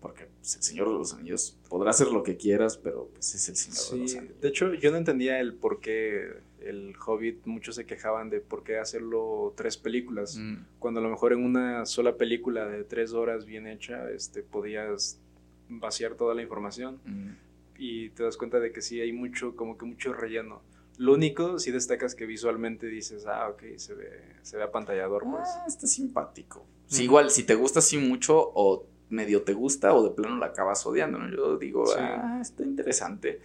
B: Porque pues, el Señor de los Anillos podrá hacer lo que quieras, pero pues es el Señor de los Anillos.
A: De hecho, yo no entendía el por qué el Hobbit, muchos se quejaban de por qué hacerlo tres películas, mm. cuando a lo mejor en una sola película de tres horas bien hecha, este, podías vaciar toda la información y te das cuenta de que sí hay mucho, como que mucho relleno. Lo único, si destacas que visualmente dices, ah, ok, se ve, se ve apantallador, pues.
B: Ah, está simpático. igual, si te gusta así mucho, o medio te gusta, o de plano la acabas odiando, ¿no? Yo digo, ah, está interesante.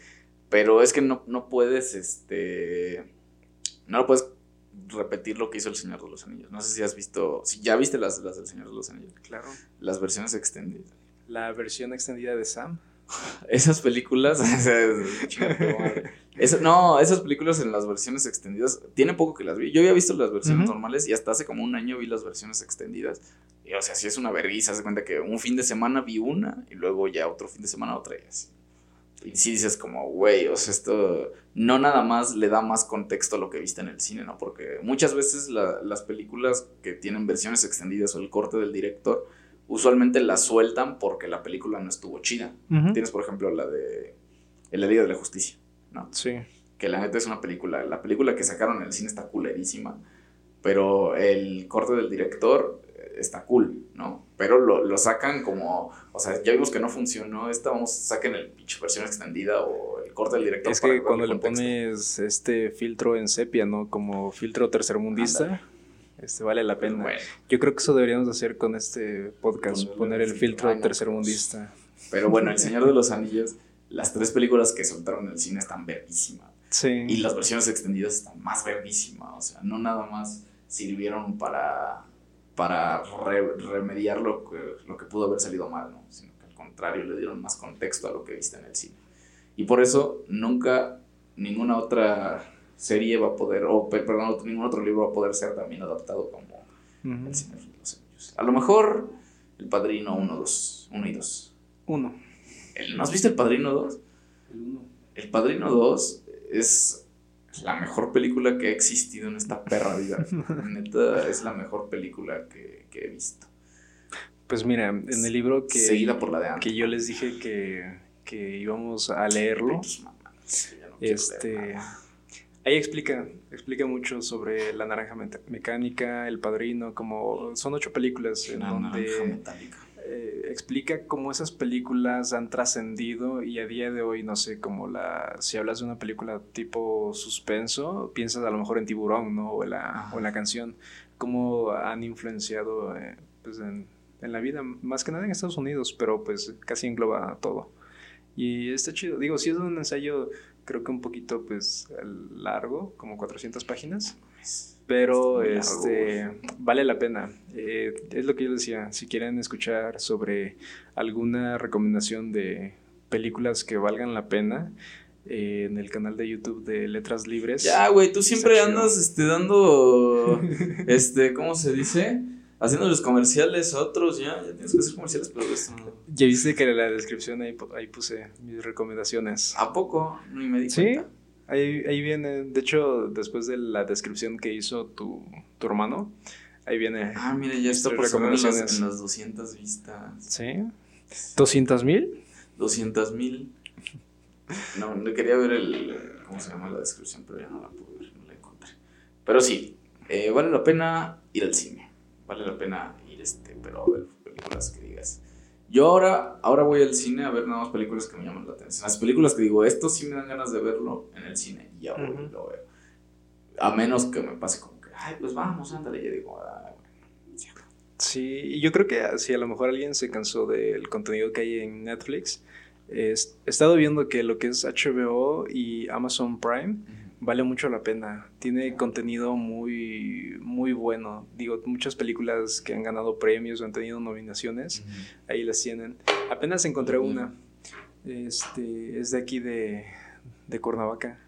B: Pero es que no, no puedes, este no lo puedes repetir lo que hizo el Señor de los Anillos. No sé si has visto, si ya viste las, las del Señor de los Anillos.
A: Claro.
B: Las versiones extendidas.
A: La versión extendida de Sam. [laughs]
B: Esas películas, [laughs] [laughs] no, esas películas en las versiones extendidas, tiene poco que las vi. Yo había visto las versiones normales y hasta hace como un año vi las versiones extendidas. Y o sea, sí es una vergüenza, se cuenta que un fin de semana vi una y luego ya otro fin de semana otra y así. Y sí dices como, güey, o sea, esto no nada más le da más contexto a lo que viste en el cine, ¿no? Porque muchas veces las películas que tienen versiones extendidas o el corte del director, usualmente la sueltan porque la película no estuvo chida. Tienes, por ejemplo, la de El Día de la Justicia, ¿no?
A: Sí.
B: Que la neta es una película, la película que sacaron en el cine está culerísima, pero el corte del director está cool, ¿no? Pero lo, lo, sacan como, o sea, ya vimos que no funcionó, esta vamos, saquen el pinche versión extendida o el corte del director.
A: Es que cuando le pones este filtro en sepia, ¿no? Como filtro tercermundista. Este vale la pena. Yo creo que eso deberíamos hacer con este podcast, poner el filtro tercermundista.
B: Pero bueno, El Señor de los [laughs] Anillos, las tres películas que soltaron en el cine están verguísimas.
A: Sí.
B: Y las versiones extendidas están más verguísimas. O sea, no nada más sirvieron para, para remediar lo que, lo que pudo haber salido mal, ¿no? Sino que al contrario, le dieron más contexto a lo que viste en el cine. Y por eso nunca ninguna otra serie va a poder, o perdón, ningún otro libro va a poder ser también adaptado como El Señor de los Anillos. A lo mejor El Padrino 1, 2, 1 y 2.
A: 1.
B: ¿No has visto El Padrino 2?
A: El 1.
B: El Padrino 2 es la mejor película que ha existido en esta perra vida. [laughs] Neta, es la mejor película que, que, he visto.
A: Pues mira, en el libro que,
B: Seguida por la de
A: que yo les dije que, que íbamos a leerlo, este, Ahí explica, explica mucho sobre la naranja mecánica, el padrino, como son ocho películas en donde eh, explica cómo esas películas han trascendido y a día de hoy, no sé, como la, si hablas de una película tipo suspenso, piensas a lo mejor en Tiburón, ¿no? O en la, o la canción, cómo han influenciado eh, pues en, en la vida, más que nada en Estados Unidos, pero pues casi engloba todo. Y está chido, digo, si es un ensayo creo que un poquito pues largo, como 400 páginas. Pero este vale la pena. Eh, es lo que yo decía. Si quieren escuchar sobre alguna recomendación de películas que valgan la pena, eh, en el canal de YouTube de Letras Libres.
B: Ya, güey, tú siempre andas este, dando. [laughs] este, ¿cómo se dice? Haciendo los comerciales otros, ya, ya tienes que hacer comerciales, pero esto
A: Ya viste que en la descripción ahí, ahí puse mis recomendaciones.
B: ¿A poco? Ni me di
A: Sí, ahí, ahí viene, de hecho, después de la descripción que hizo tu, tu hermano, ahí viene.
B: Ah, mira, ya está por recomendaciones. En las, 200 vistas.
A: ¿Sí? ¿200 mil?
B: 200 mil. No, no quería ver el, ¿cómo se llama la descripción? Pero ya no la pude ver, no la encontré. Pero sí, eh, vale la pena ir al cine vale la pena ir, este, pero a ver películas que digas. Yo ahora, ahora voy al cine a ver nada más películas que me llaman la atención. Las películas que digo, esto sí me dan ganas de verlo en el cine, y ya voy y lo veo. A menos que me pase como que, ay, pues vamos, ándale, y digo, ah,
A: Sí, yo creo que si a lo mejor alguien se cansó del contenido que hay en Netflix, he estado viendo que lo que es HBO y Amazon Prime vale mucho la pena. Tiene contenido muy, muy bueno. Digo, muchas películas que han ganado premios o han tenido nominaciones, ahí las tienen. Apenas encontré una. Este, es de aquí de, de Cuernavaca.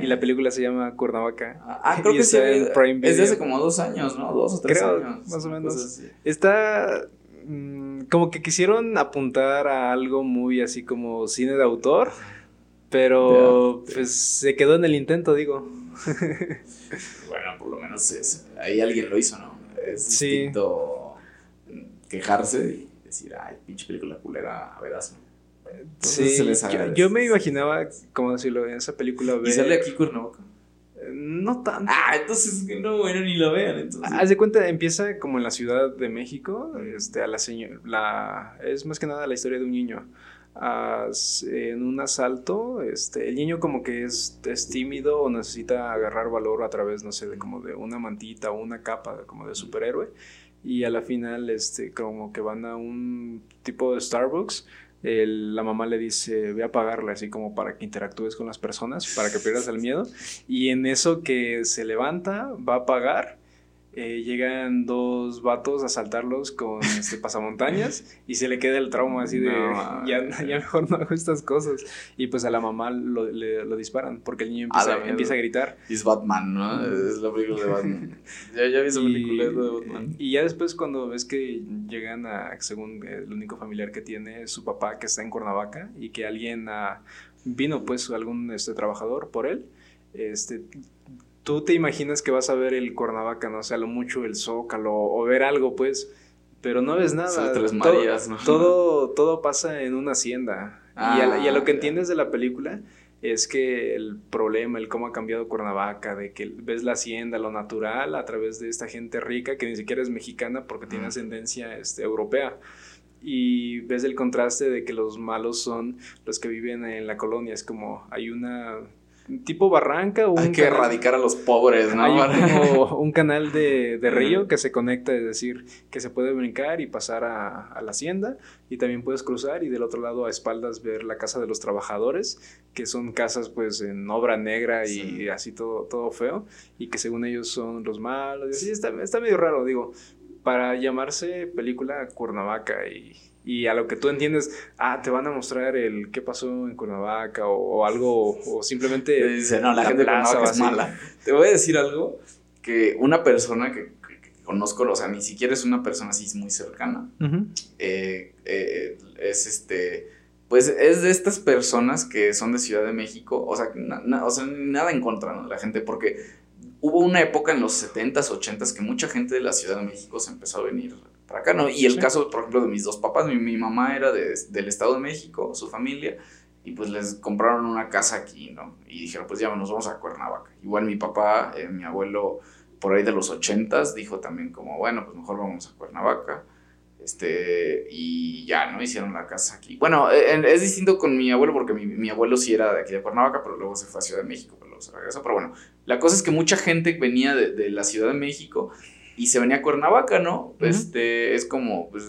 A: Y la película se llama Cuernavaca.
B: Ah, ah [laughs] creo que sí. En Prime es de hace como dos años, ¿no? Dos o tres años.
A: Más o menos. Está mm, como que quisieron apuntar a algo muy así como cine de autor pero pues se quedó en el intento, digo. [laughs]
B: bueno, por lo menos es, ahí alguien lo hizo, ¿no? Es distinto quejarse y decir, ay, pinche película culera, a verás, ¿no?
A: sí, yo, me imaginaba, como decirlo, en esa película.
B: ¿Y sale aquí Cuernavaca?
A: Eh, no tanto.
B: Ah, entonces no, bueno, ni la vean. Entonces.
A: Haz de cuenta, empieza como en la Ciudad de México. Este, a la señora. La, es más que nada la historia de un niño en un asalto, este, el niño como que es, tímido o necesita agarrar valor a través, no sé, de como de una mantita o una capa como de superhéroe y a la final este, como que van a un tipo de Starbucks la mamá le dice, ve a pagarle, así como para que interactúes con las personas, para que pierdas el miedo. Y en eso que se levanta, va a pagar eh, llegan dos vatos a asaltarlos con este, pasamontañas y se le queda el trauma así de [laughs] ya, mejor no hago estas cosas. Y pues a la mamá lo, le, lo disparan porque el niño empieza, a, empieza a gritar.
B: Es Batman, ¿no? Es la película de Batman. [laughs] ya, ya vi esa película de Batman.
A: Y ya después cuando ves que llegan a, según el único familiar que tiene, su papá que está en Cuernavaca y que alguien vino pues algún este, trabajador por él, este tú te imaginas que vas a ver el Cuernavaca, no o sea, lo mucho el Zócalo o ver algo, pues, pero no ves nada. Tres Marías, todo, todo, pasa en una hacienda. y, a, lo que ah, entiendes de la película es que el problema, el cómo ha cambiado Cuernavaca, de que ves la hacienda, lo natural, a través de esta gente rica que ni siquiera es mexicana porque tiene ascendencia este, europea. Y ves el contraste de que los malos son los que viven en la colonia. Es como hay una tipo barranca.
B: O Hay que erradicar a los pobres, ¿no?
A: Hay un canal de, [laughs] río que se conecta, es decir, que se puede brincar y pasar a, la hacienda y también puedes cruzar y del otro lado a espaldas ver la casa de los trabajadores, que son casas pues en obra negra y así todo, todo feo y que según ellos son los malos. Sí, está, está medio raro, digo, para llamarse película Cuernavaca y y a lo que tú entiendes, ah, te van a mostrar el qué pasó en Cuernavaca o, algo, o simplemente...
B: Dice, no, la, gente de Cuernavaca es mala. Te voy a decir algo, que una persona que, conozco, o sea, ni siquiera es una persona así muy cercana, eh, eh, es este... Pues es de estas personas que son de Ciudad de México, o sea, o sea nada en contra de la gente, porque hubo una época en los 70s, 80s que mucha gente de la Ciudad de México se empezó a venir para acá, ¿no? Y el caso, por ejemplo, de mis dos papás, mi, mamá era del Estado de México, su familia, y pues les compraron una casa aquí, ¿no? Y dijeron, pues ya nos vamos a Cuernavaca. Igual mi papá, eh, mi abuelo, por ahí de los ochentas, dijo también como, bueno, pues mejor vamos a Cuernavaca. Este, y ya, ¿no? Hicieron la casa aquí. Bueno, eh, es distinto con mi abuelo porque mi, abuelo sí era de aquí de Cuernavaca, pero luego se fue a Ciudad de México, pero luego se regresó. Pero bueno, la cosa es que mucha gente venía de, de la Ciudad de México y se venía a Cuernavaca, ¿no? Este, es como pues,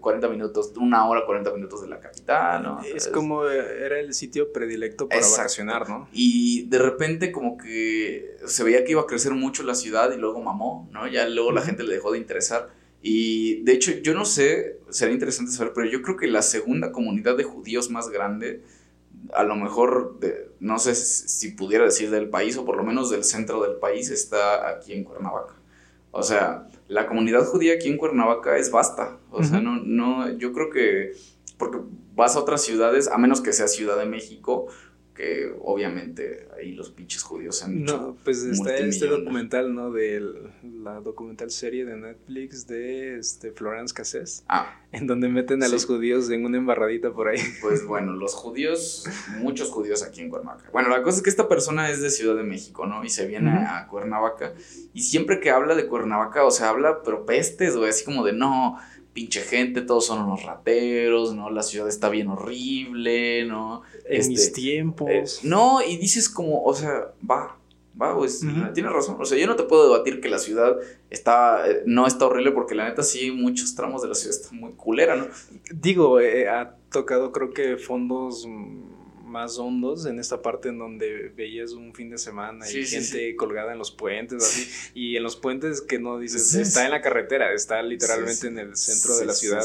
B: 40 minutos, una hora, 40 minutos de la capital, ¿no?
A: Es, como era el sitio predilecto para vacacionar, ¿no?
B: Y de repente como que se veía que iba a crecer mucho la ciudad y luego mamó, ¿no? Ya luego la gente le dejó de interesar. Y de hecho, yo no sé, sería interesante saber, pero yo creo que la segunda comunidad de judíos más grande, a lo mejor, no sé si pudiera decir del país o por lo menos del centro del país, está aquí en Cuernavaca. O sea, la comunidad judía aquí en Cuernavaca es vasta. O sea, no, no, yo creo que, porque vas a otras ciudades, a menos que sea Ciudad de México, que obviamente ahí los pinches judíos han
A: No, pues está este documental, ¿no? De la documental serie de Netflix de este, Florence Cassés. Ah. En donde meten a los judíos en una embarradita por ahí.
B: Pues [laughs] bueno, los judíos, muchos judíos aquí en Cuernavaca. Bueno, la cosa es que esta persona es de Ciudad de México, ¿no? Y se viene a Cuernavaca. Y siempre que habla de Cuernavaca, o sea, habla, pero pestes, güey, así como de no pinche gente, todos son unos rateros, ¿no? La ciudad está bien horrible, ¿no?
A: En mis este, tiempos. Eh,
B: no, y dices como, o sea, va, va, pues, tienes razón. O sea, yo no te puedo debatir que la ciudad está, eh, no está horrible porque la neta sí, muchos tramos de la ciudad están muy culera, ¿no?
A: Digo, eh, ha tocado creo que fondos mm, más hondos en esta parte en donde veías un fin de semana y gente colgada en los puentes así y en los puentes que no dices está en la carretera está literalmente en el centro de la ciudad.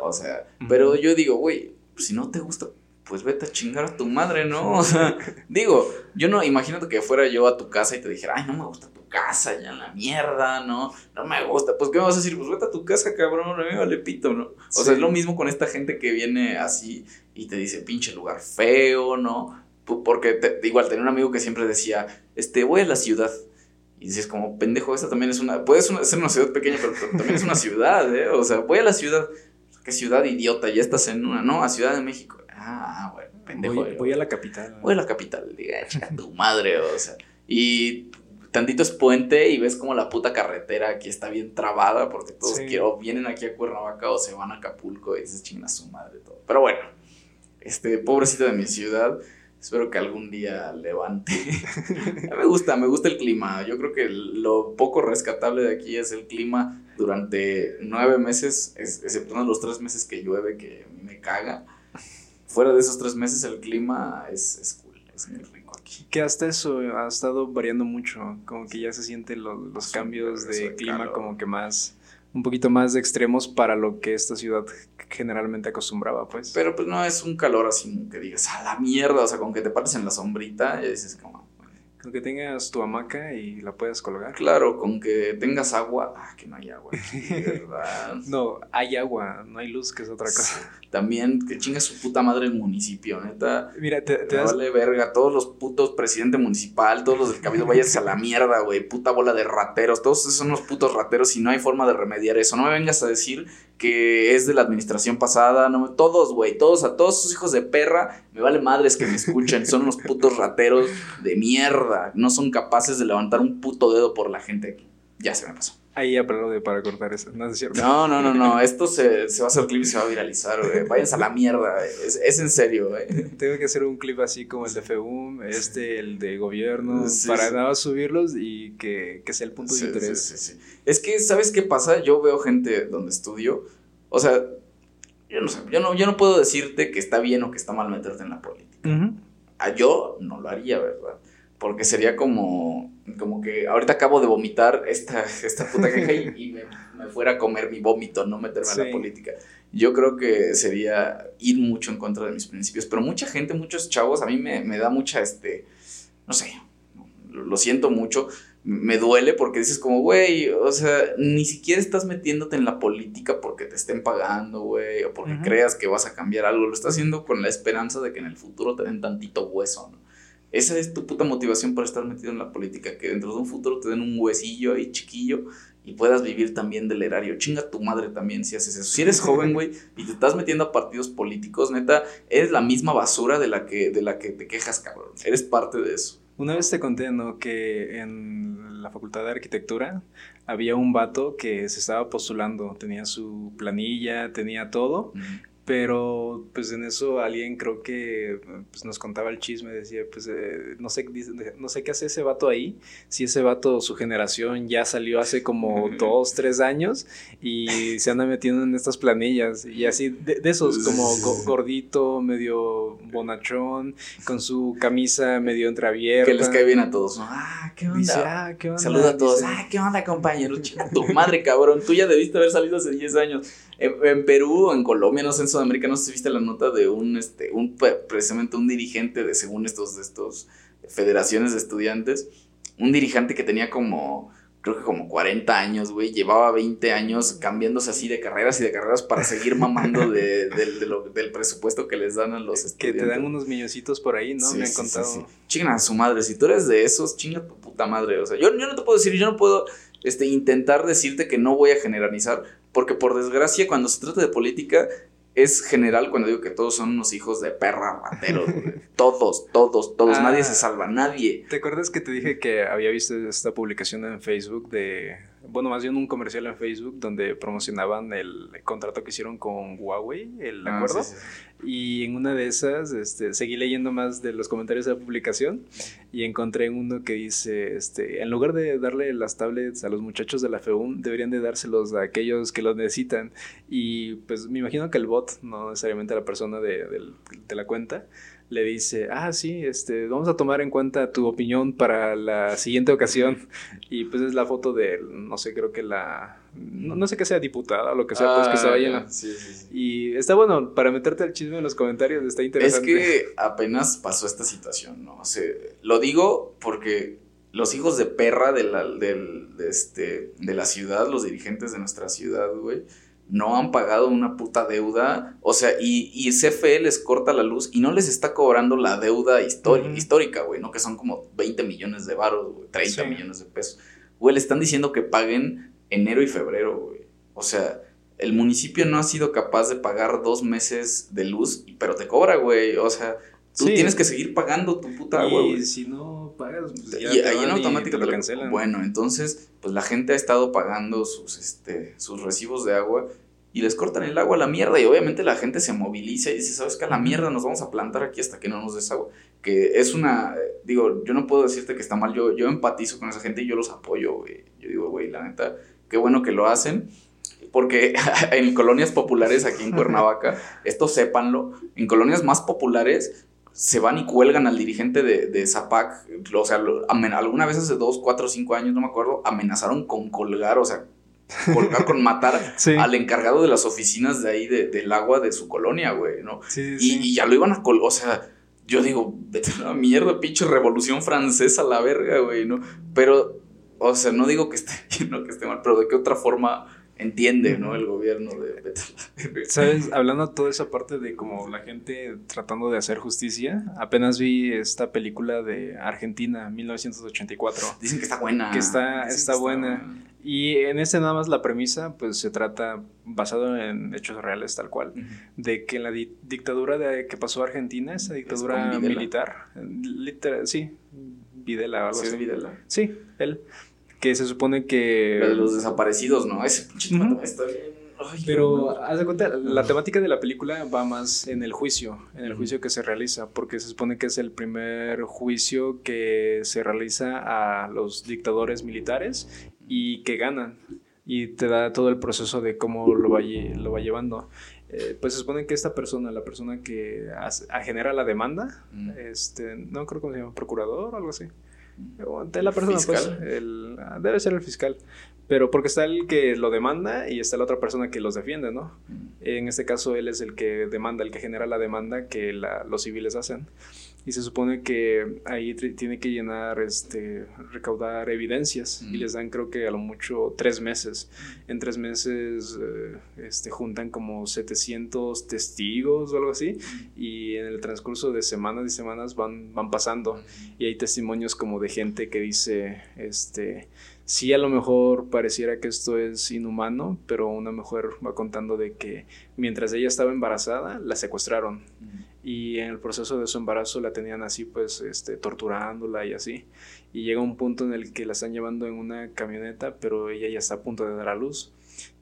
B: o sea pero yo digo güey si no te gusta pues vete a chingar a tu madre no o sea [laughs] digo yo no imagínate que fuera yo a tu casa y te dijera ay no me gusta casa ya en la mierda no no me gusta pues qué me vas a decir pues vete a tu casa cabrón a mí vale pito no o sea es lo mismo con esta gente que viene así y te dice pinche lugar feo, ¿no? Porque igual tenía un amigo que siempre decía, este, voy a la ciudad. Y dices como, pendejo, esta también es una, puede ser una ciudad pequeña, pero también es una ciudad, ¿eh? O sea, voy a la ciudad. ¿Qué ciudad idiota? Ya estás en una, no, a Ciudad de México. Ah, bueno, pendejo.
A: Voy, a la capital.
B: Voy a la capital, diga, tu madre, o sea. Y tantito es puente y ves como la puta carretera aquí está bien trabada porque todos vienen aquí a Cuernavaca o se van a Acapulco y dices, chinga su madre todo. Pero bueno, este, pobrecito de mi ciudad. Espero que algún día levante. [laughs] me gusta, me gusta el clima. Yo creo que lo poco rescatable de aquí es el clima durante nueve meses, excepto los tres meses que llueve, que me caga. fuera de esos tres meses el clima es, es cool, es muy rico.
A: Que hasta eso ha estado variando mucho, como que ya se sienten los, los cambios de clima como que más, un poquito más extremos para lo que esta ciudad generalmente acostumbraba, pues.
B: Pero pues no es un calor así que digas, a la mierda, o sea, con que te pares en la sombrita y dices como,
A: con que tengas tu hamaca y la puedas colgar.
B: Claro, con que tengas agua. Ah, que no hay agua. [laughs] ¿verdad?
A: no, hay agua, no hay luz, que es otra cosa.
B: También que chinga su puta madre el municipio, neta.
A: Mira, te, te das...
B: vale verga. Todos los putos presidente municipal, todos los del cabildo, vayas a la mierda, güey. Puta bola de rateros. Todos esos son unos putos rateros y no hay forma de remediar eso. No me vengas a decir que es de la administración pasada, no, todos, güey, todos, a todos sus hijos de perra, me vale madres que me escuchen, son unos putos rateros de mierda, no son capaces de levantar un puto dedo por la gente aquí. Ya se me pasó.
A: Ahí aplaude para cortar eso, ¿no es cierto?
B: No, no, no, no, [laughs] esto se, se va a hacer clip y se va a viralizar, güey. Váyanse a la mierda, es, es, en serio, güey.
A: Tengo que hacer un clip así como el de FEUM, este, el de gobierno, para nada subirlos y que, que, sea el punto de interés.
B: Sí, sí, Es que, ¿sabes qué pasa? Yo veo gente donde estudio, o sea, yo no sé, yo no, yo no puedo decirte que está bien o que está mal meterte en la política. A yo no lo haría, ¿verdad? Porque sería como, como que ahorita acabo de vomitar esta, esta puta queja y, me, fuera a comer mi vómito, no meterme en la política. Yo creo que sería ir mucho en contra de mis principios. Pero mucha gente, muchos chavos, a mí me, me da mucha, este, no sé, lo siento mucho, me duele porque dices como, güey, o sea, ni siquiera estás metiéndote en la política porque te estén pagando, güey, o porque creas que vas a cambiar algo, lo estás haciendo con la esperanza de que en el futuro te den tantito hueso, ¿no? Esa es tu puta motivación para estar metido en la política, que dentro de un futuro te den un huesillo ahí chiquillo y puedas vivir también del erario. Chinga tu madre también si haces eso. Si eres joven, güey, y te estás metiendo a partidos políticos, neta, eres la misma basura de la que, de la que te quejas, cabrón. Eres parte de eso.
A: Una vez te conté, ¿no? Que en la Facultad de Arquitectura había un vato que se estaba postulando, tenía su planilla, tenía todo, pero pues en eso alguien creo que pues, nos contaba el chisme, decía, pues eh, no, sé, no sé qué hace ese vato ahí, si ese vato, su generación ya salió hace como dos, tres años y se anda metiendo en estas planillas y así, de, esos como gordito, medio bonachón, con su camisa medio entreabierta.
B: Que les cae bien a todos, Ah, ¿qué onda? Ah, ¿qué onda? Saluda a todos, ah, ¿qué onda compañero? tu madre cabrón, tú ya debiste haber salido hace 10 años. En, Perú o en Colombia, no sé, en Sudamérica, no sé si viste la nota de un, este, un, precisamente un dirigente de, según estos, de estos federaciones de estudiantes, un dirigente que tenía como, creo que como 40 años, güey, llevaba 20 años cambiándose así de carreras y de carreras para seguir mamando de, del presupuesto que les dan a los
A: estudiantes. [laughs] Que te dan unos milloncitos por ahí, ¿no? Me han contado. Sí,
B: Chingan a su madre, si tú eres de esos, chinga tu puta madre, o sea, yo, yo no te puedo decir, yo no puedo este, intentar decirte que no voy a generalizar, porque por desgracia cuando se trata de política es general cuando digo que todos son unos hijos de perra rateros. [laughs] todos, todos, todos. nadie se ah. salva, nadie.
A: ¿Te acuerdas que te dije que había visto esta publicación en Facebook de bueno, más bien un comercial en Facebook donde promocionaban el contrato que hicieron con Huawei, el ah, acuerdo. Y en una de esas, este, seguí leyendo más de los comentarios de la publicación y encontré uno que dice, este, en lugar de darle las tablets a los muchachos de la FEUM, deberían de dárselos a aquellos que los necesitan. Y pues me imagino que el bot, no necesariamente la persona de, de la cuenta, le dice, ah, sí, este, vamos a tomar en cuenta tu opinión para la siguiente ocasión. [laughs] Y pues es la foto de, no sé, creo que la, no, sé que sea diputada o lo que sea, pues que ah, llena. Y está bueno, para meterte al chisme en los comentarios, está interesante.
B: Es que apenas pasó esta situación, ¿no? O sea, lo digo porque los hijos de perra de la, de, este, de la ciudad, los dirigentes de nuestra ciudad, güey no han pagado una puta deuda, o sea, y, y CFE les corta la luz y no les está cobrando la deuda histórica, güey, ¿no? Que son como 20 millones de baros, güey, 30 millones de pesos. Güey, le están diciendo que paguen enero y febrero, güey. O sea, el municipio no ha sido capaz de pagar dos meses de luz, pero te cobra, güey. O sea, tú tienes que seguir pagando tu puta agua, güey.
A: si no pagas, pues
B: y ahí en automático te lo cancelan. Bueno, entonces, pues la gente ha estado pagando sus, este, sus recibos de agua y les cortan el agua a la mierda y obviamente la gente se moviliza y dice, ¿sabes qué? A la mierda nos vamos a plantar aquí hasta que no nos des agua. Que es una, digo, yo no puedo decirte que está mal, yo, yo empatizo con esa gente y yo los apoyo, güey. Yo digo, güey, la neta, qué bueno que lo hacen. porque [laughs] en colonias populares aquí en [laughs] Cuernavaca, esto sépanlo, en colonias más populares se van y cuelgan al dirigente de, de Zapac, o sea, alguna vez hace dos, cuatro, cinco años, no me acuerdo, amenazaron con colgar, o sea, colgar con matar [laughs] al encargado de las oficinas de ahí del agua de su colonia, güey, ¿no? Sí, y, y, ya lo iban a colgar, o sea, yo digo, vete a la mierda, pinche revolución francesa, la verga, güey, ¿no? Pero, o sea, no digo que esté [laughs] bien o que esté mal, pero de qué otra forma entiende, ¿no? El gobierno de
A: ¿Sabes? Hablando de toda esa parte de como la gente tratando de hacer justicia, apenas vi esta película de Argentina, 1984.
B: Dicen que está buena.
A: Que está, está, buena. Y en este nada más la premisa, pues se trata, basado en hechos reales tal cual, de que en la dictadura de que pasó Argentina, esa dictadura militar, literal, sí, Videla o algo
B: sí, Videla.
A: Sí, él que se supone que...
B: de los desaparecidos, ¿no? Ese pinche está bien.
A: Pero, haz de cuenta, la temática de la película va más en el juicio, en el juicio que se realiza, porque se supone que es el primer juicio que se realiza a los dictadores militares y que ganan. Y te da todo el proceso de cómo lo va, lo va llevando. Eh, pues se supone que esta persona, la persona que genera la demanda, este, no creo cómo se llama, procurador o algo así de la persona, pues, el, debe ser el fiscal. Pero porque está el que lo demanda y está la otra persona que los defiende, ¿no? Mm. En este caso, él es el que demanda, el que genera la demanda que los civiles hacen y se supone que ahí tiene que llenar, este, recaudar evidencias y les dan creo que a lo mucho tres meses. En tres meses eh, este, juntan como 700 testigos o algo así y en el transcurso de semanas y semanas van, van pasando. Y hay testimonios como de gente que dice, este, sí a lo mejor pareciera que esto es inhumano, pero una mujer va contando de que mientras ella estaba embarazada, la secuestraron y en el proceso de su embarazo la tenían así pues este torturándola y así. Y llega un punto en el que la están llevando en una camioneta pero ella ya está a punto de dar a luz.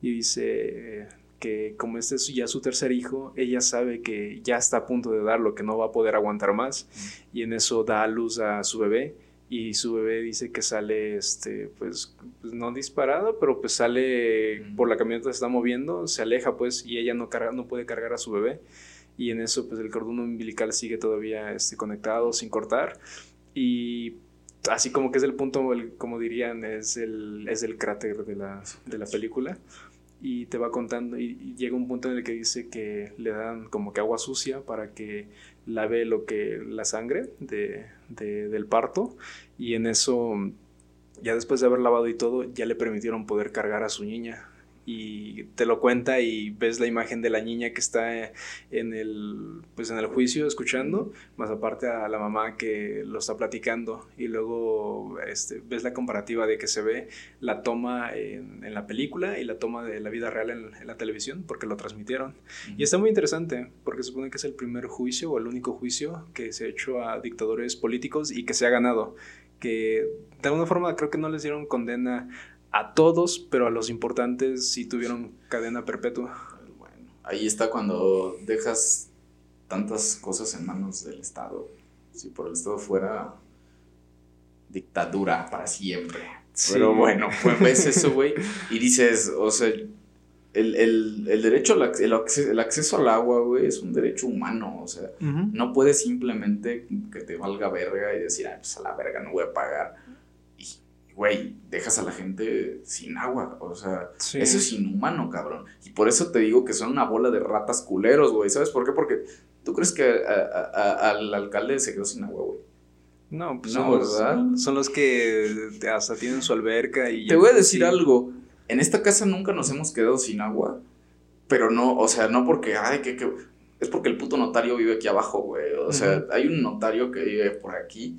A: Y dice que como este es ya su tercer hijo ella sabe que ya está a punto de dar lo que no va a poder aguantar más. Y en eso da a luz a su bebé y su bebé dice que sale este pues, pues no disparado pero pues sale por la camioneta se está moviendo se aleja pues y ella no carga no puede cargar a su bebé y en eso pues el cordón umbilical sigue todavía este, conectado sin cortar. Y así como que es el punto, como dirían, es el, es el cráter de la, de la película. Y te va contando y, llega un punto en el que dice que le dan como que agua sucia para que lave lo que la sangre de, de, del parto. Y en eso ya después de haber lavado y todo ya le permitieron poder cargar a su niña y te lo cuenta y ves la imagen de la niña que está en el pues en el juicio escuchando más aparte a la mamá que lo está platicando. Y luego este, ves la comparativa de que se ve la toma en, la película y la toma de la vida real en, la televisión porque lo transmitieron. Y está muy interesante porque se supone que es el primer juicio o el único juicio que se ha hecho a dictadores políticos y que se ha ganado que de alguna forma creo que no les dieron condena a todos, pero a los importantes sí tuvieron cadena perpetua.
B: Bueno, ahí está cuando dejas tantas cosas en manos del Estado. Si por el Estado fuera dictadura para siempre. Pero bueno, pues ves [laughs] eso, güey, y dices, o sea, el, derecho, al, el, acceso, al agua, güey, es un derecho humano, o sea, no puedes simplemente que te valga verga y decir, ah, pues a la verga no voy a pagar güey, dejas a la gente sin agua. O sea, eso es inhumano, cabrón. Y por eso te digo que son una bola de ratas culeros, güey. ¿Sabes por qué? Porque tú crees que al alcalde se quedó sin agua, güey.
A: No, pues no, ¿verdad? Son los que hasta tienen su alberca y...
B: Te voy a decir algo. En esta casa nunca nos hemos quedado sin agua. Pero no, o sea, no porque, ay, que, que... Es porque el puto notario vive aquí abajo, güey. O sea, hay un notario que vive por aquí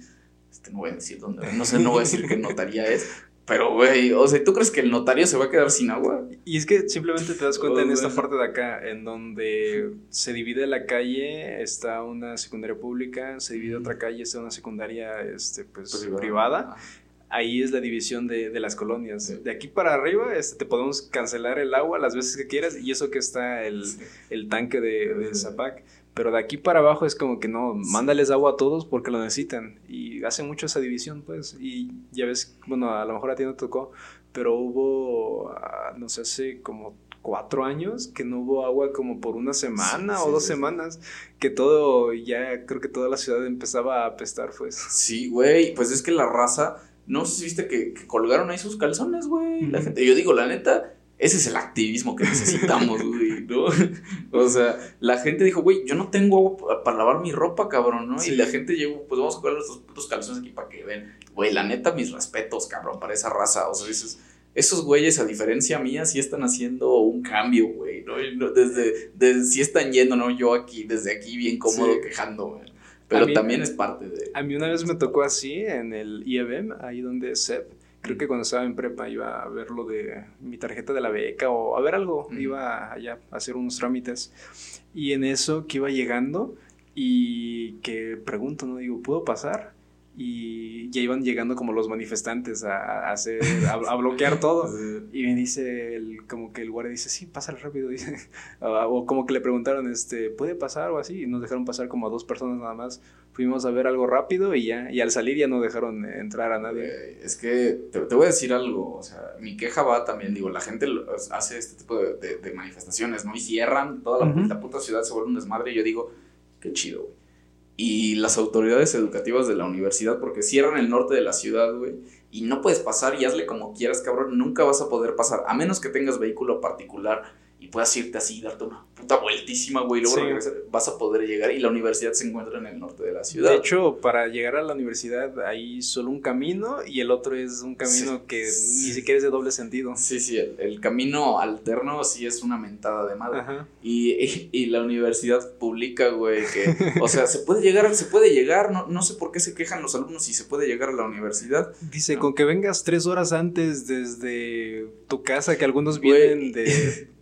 B: este, no voy a decir dónde, no sé, no voy a decir qué notaría es, pero, güey, o sea, ¿tú crees que el notario se va a quedar sin agua?
A: Y es que simplemente te das cuenta en esta parte de acá, en donde se divide la calle, está una secundaria pública, se divide otra calle, está una secundaria, este, pues, privada. Ahí es la división de, de las colonias. De aquí para arriba este, te podemos cancelar el agua las veces que quieras y eso que está el, el tanque de, de Zapac. Pero de aquí para abajo es como que no, mándales agua a todos porque lo necesitan. Y hace mucho esa división, pues. Y ya ves, bueno, a lo mejor a ti no tocó, pero hubo, ah, no sé, hace como cuatro años que no hubo agua como por una semana o dos semanas, que todo, ya creo que toda la ciudad empezaba a apestar, pues.
B: Sí, güey, pues es que la raza, no sé si viste que, colgaron ahí sus calzones, güey, la gente, yo digo, la neta, ese es el activismo que necesitamos, güey, [laughs] ¿no? [laughs] O sea, la gente dijo, güey, yo no tengo agua para lavar mi ropa, cabrón, ¿no? Y la gente llegó, pues vamos a colgar nuestros putos calzones aquí para que ven. Güey, la neta, mis respetos, cabrón, para esa raza. O sea, dices, esos güeyes, a diferencia mía, sí están haciendo un cambio, güey, ¿no? Desde, desde, sí están yendo, ¿no? Yo aquí, desde aquí, bien cómodo, quejando, güey. Pero también es parte de...
A: A mí una vez me tocó así en el IEBM, ahí donde Seb creo que cuando estaba en prepa iba a ver lo de mi tarjeta de la beca o a ver algo, iba allá a hacer unos trámites. Y en eso que iba llegando y que pregunto, ¿no? Digo, ¿puedo pasar? Y ya iban llegando como los manifestantes a, hacer, a, [laughs] bloquear todo. Y me dice, el, como que el guardia dice, sí, pásale rápido, [laughs] dice. o como que le preguntaron, este, ¿puede pasar o así? Y nos dejaron pasar como a dos personas nada más. Fuimos a ver algo rápido y ya, y al salir ya no dejaron entrar a nadie.
B: es que te, voy a decir algo, o sea, mi queja va también, digo, la gente hace este tipo de, manifestaciones, ¿no? Y cierran toda la, puta ciudad, se vuelve un desmadre y yo digo, qué chido, güey y las autoridades educativas de la universidad porque cierran el norte de la ciudad, güey. Y no puedes pasar y hazle como quieras, cabrón. Nunca vas a poder pasar, a menos que tengas vehículo particular y puedas irte así, darte una puta vueltísima, güey, luego vas a poder llegar y la universidad se encuentra en el norte de la ciudad.
A: De hecho, para llegar a la universidad hay solo un camino y el otro es un camino que ni siquiera es de doble sentido.
B: Sí, sí, el, camino alterno sí es una mentada de madre. Y, y, la universidad publica, güey, que, o sea, se puede llegar, se puede llegar, no, no sé por qué se quejan los alumnos si se puede llegar a la universidad.
A: Dice, con que vengas tres horas antes desde tu casa, que algunos vienen de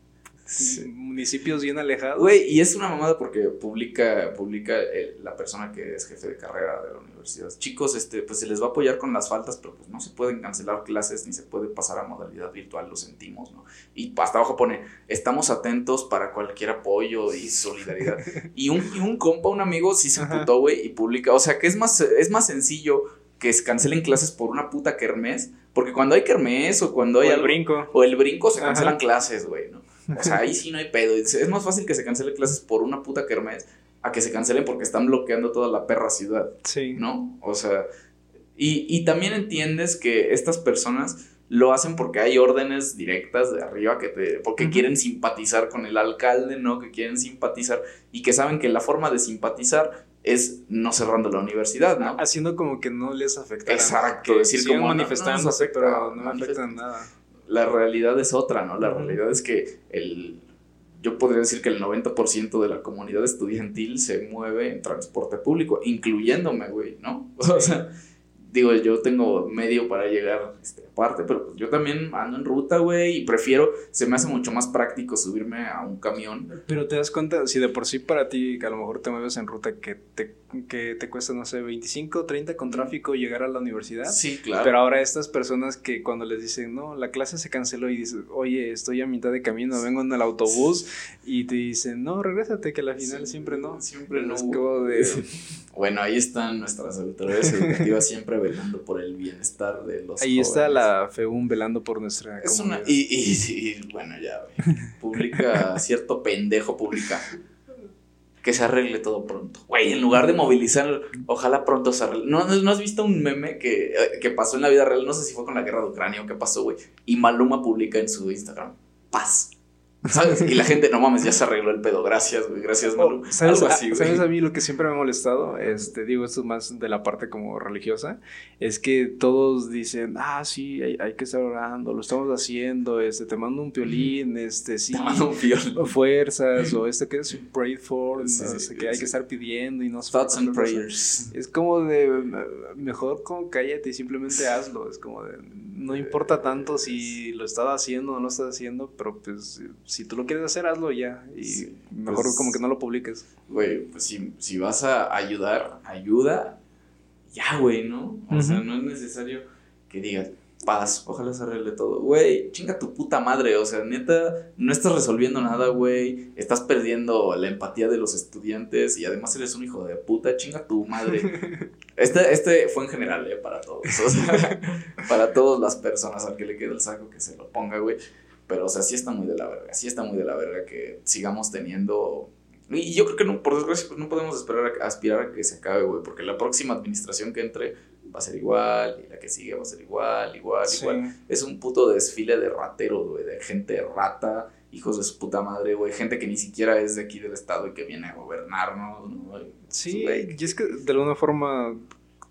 A: municipios bien alejados.
B: Güey, y es una mamada porque publica, publica la persona que es jefe de carrera de la universidad. Chicos, este, pues se les va a apoyar con las faltas, pero pues no se pueden cancelar clases ni se puede pasar a modalidad virtual, lo sentimos, ¿no? Y hasta abajo pone, estamos atentos para cualquier apoyo y solidaridad. [laughs] y, un, y un compa, un amigo, sí se putó, güey, y publica, o sea que es más, es más sencillo que se cancelen clases por una puta kermés, porque cuando hay kermés o cuando hay...
A: el brinco.
B: O el brinco se cancelan clases, güey, ¿no? O sea, ahí sí no hay pedo. Es más fácil que se cancele clases por una puta kermés a que se cancelen porque están bloqueando toda la perra ciudad. Sí. ¿No? O sea, y, y también entiendes que estas personas lo hacen porque hay órdenes directas de arriba que te porque quieren simpatizar con el alcalde, ¿no? Que quieren simpatizar y que saben que la forma de simpatizar es no cerrando la universidad, ¿no?
A: Haciendo como que no les afecta.
B: Exacto, decir como
A: manifestándose, pero no afectan nada
B: la realidad es otra, ¿no? La realidad es que el, yo podría decir que el 90% de la comunidad estudiantil se mueve en transporte público, incluyéndome, güey, ¿no? [laughs] O sea, digo, yo tengo medio para llegar este, aparte, pero pues yo también ando en ruta, güey, y prefiero, se me hace mucho más práctico subirme a un camión.
A: Pero te das cuenta, si de por sí para ti, que a lo mejor te mueves en ruta, que te, que te cuesta, no sé, 25, 30 con tráfico llegar a la universidad.
B: Sí, claro.
A: Pero ahora estas personas que cuando les dicen, no, la clase se canceló y dices, oye, estoy a mitad de camino, vengo en el autobús, y te dicen, no, regrésate, que al final siempre no.
B: Siempre no. de... [laughs] Bueno, ahí están nuestras autoridades educativas [laughs] siempre velando por el bienestar de los
A: Ahí está la FEUM velando por nuestra
B: es Una, y, y, bueno, ya, publica, [laughs] cierto pendejo publica que se arregle todo pronto. Güey, en lugar de movilizar, ojalá pronto se arregle. ¿No, no, has visto un meme que, que pasó en la vida real? No sé si fue con la guerra de Ucrania o qué pasó, güey. Y Maluma publica en su Instagram, paz ¿Sabes? [laughs] Y la gente, no mames, ya se arregló el pedo. Gracias, güey. Gracias, Malu.
A: Oh, ¿sabes, así, ¿Sabes a mí lo que siempre me ha molestado? Este, digo, esto más de la parte como religiosa. Es que todos dicen, ah, sí, hay, hay que estar orando, lo estamos haciendo, este, te mando un piolín, este, sí.
B: Te mando un.
A: Fuerzas, o este que es prayed for, que hay que estar pidiendo y no
B: Thoughts and prayers.
A: Es como de, mejor como cállate y simplemente hazlo. Es como de, no importa tanto si lo estás haciendo o no lo estás haciendo, pero pues si tú lo quieres hacer, hazlo ya. Y mejor pues como que no lo publiques.
B: Güey, pues si, si vas a ayudar, ayuda, ya, güey, ¿no? O sea, no es necesario que digas, paz, ojalá se arregle todo. Güey, chinga tu puta madre, o sea, neta, no estás resolviendo nada, güey. Estás perdiendo la empatía de los estudiantes y además eres un hijo de puta, chinga tu madre. [laughs] Este, este fue en general, eh, para todos. O sea, [laughs] para todas las personas al que le quede el saco que se lo ponga, güey. Pero, o sea, sí está muy de la verga, sí está muy de la verga que sigamos teniendo... Y yo creo que, no, por desgracia, pues no podemos esperar a, aspirar a que se acabe, güey, porque la próxima administración que entre va a ser igual, y la que sigue va a ser igual, igual, igual. Es un puto desfile de rateros, güey, de gente rata, hijos de su puta madre, güey, gente que ni siquiera es de aquí del estado y que viene a gobernarnos, ¿no?
A: Sí, y es que de alguna forma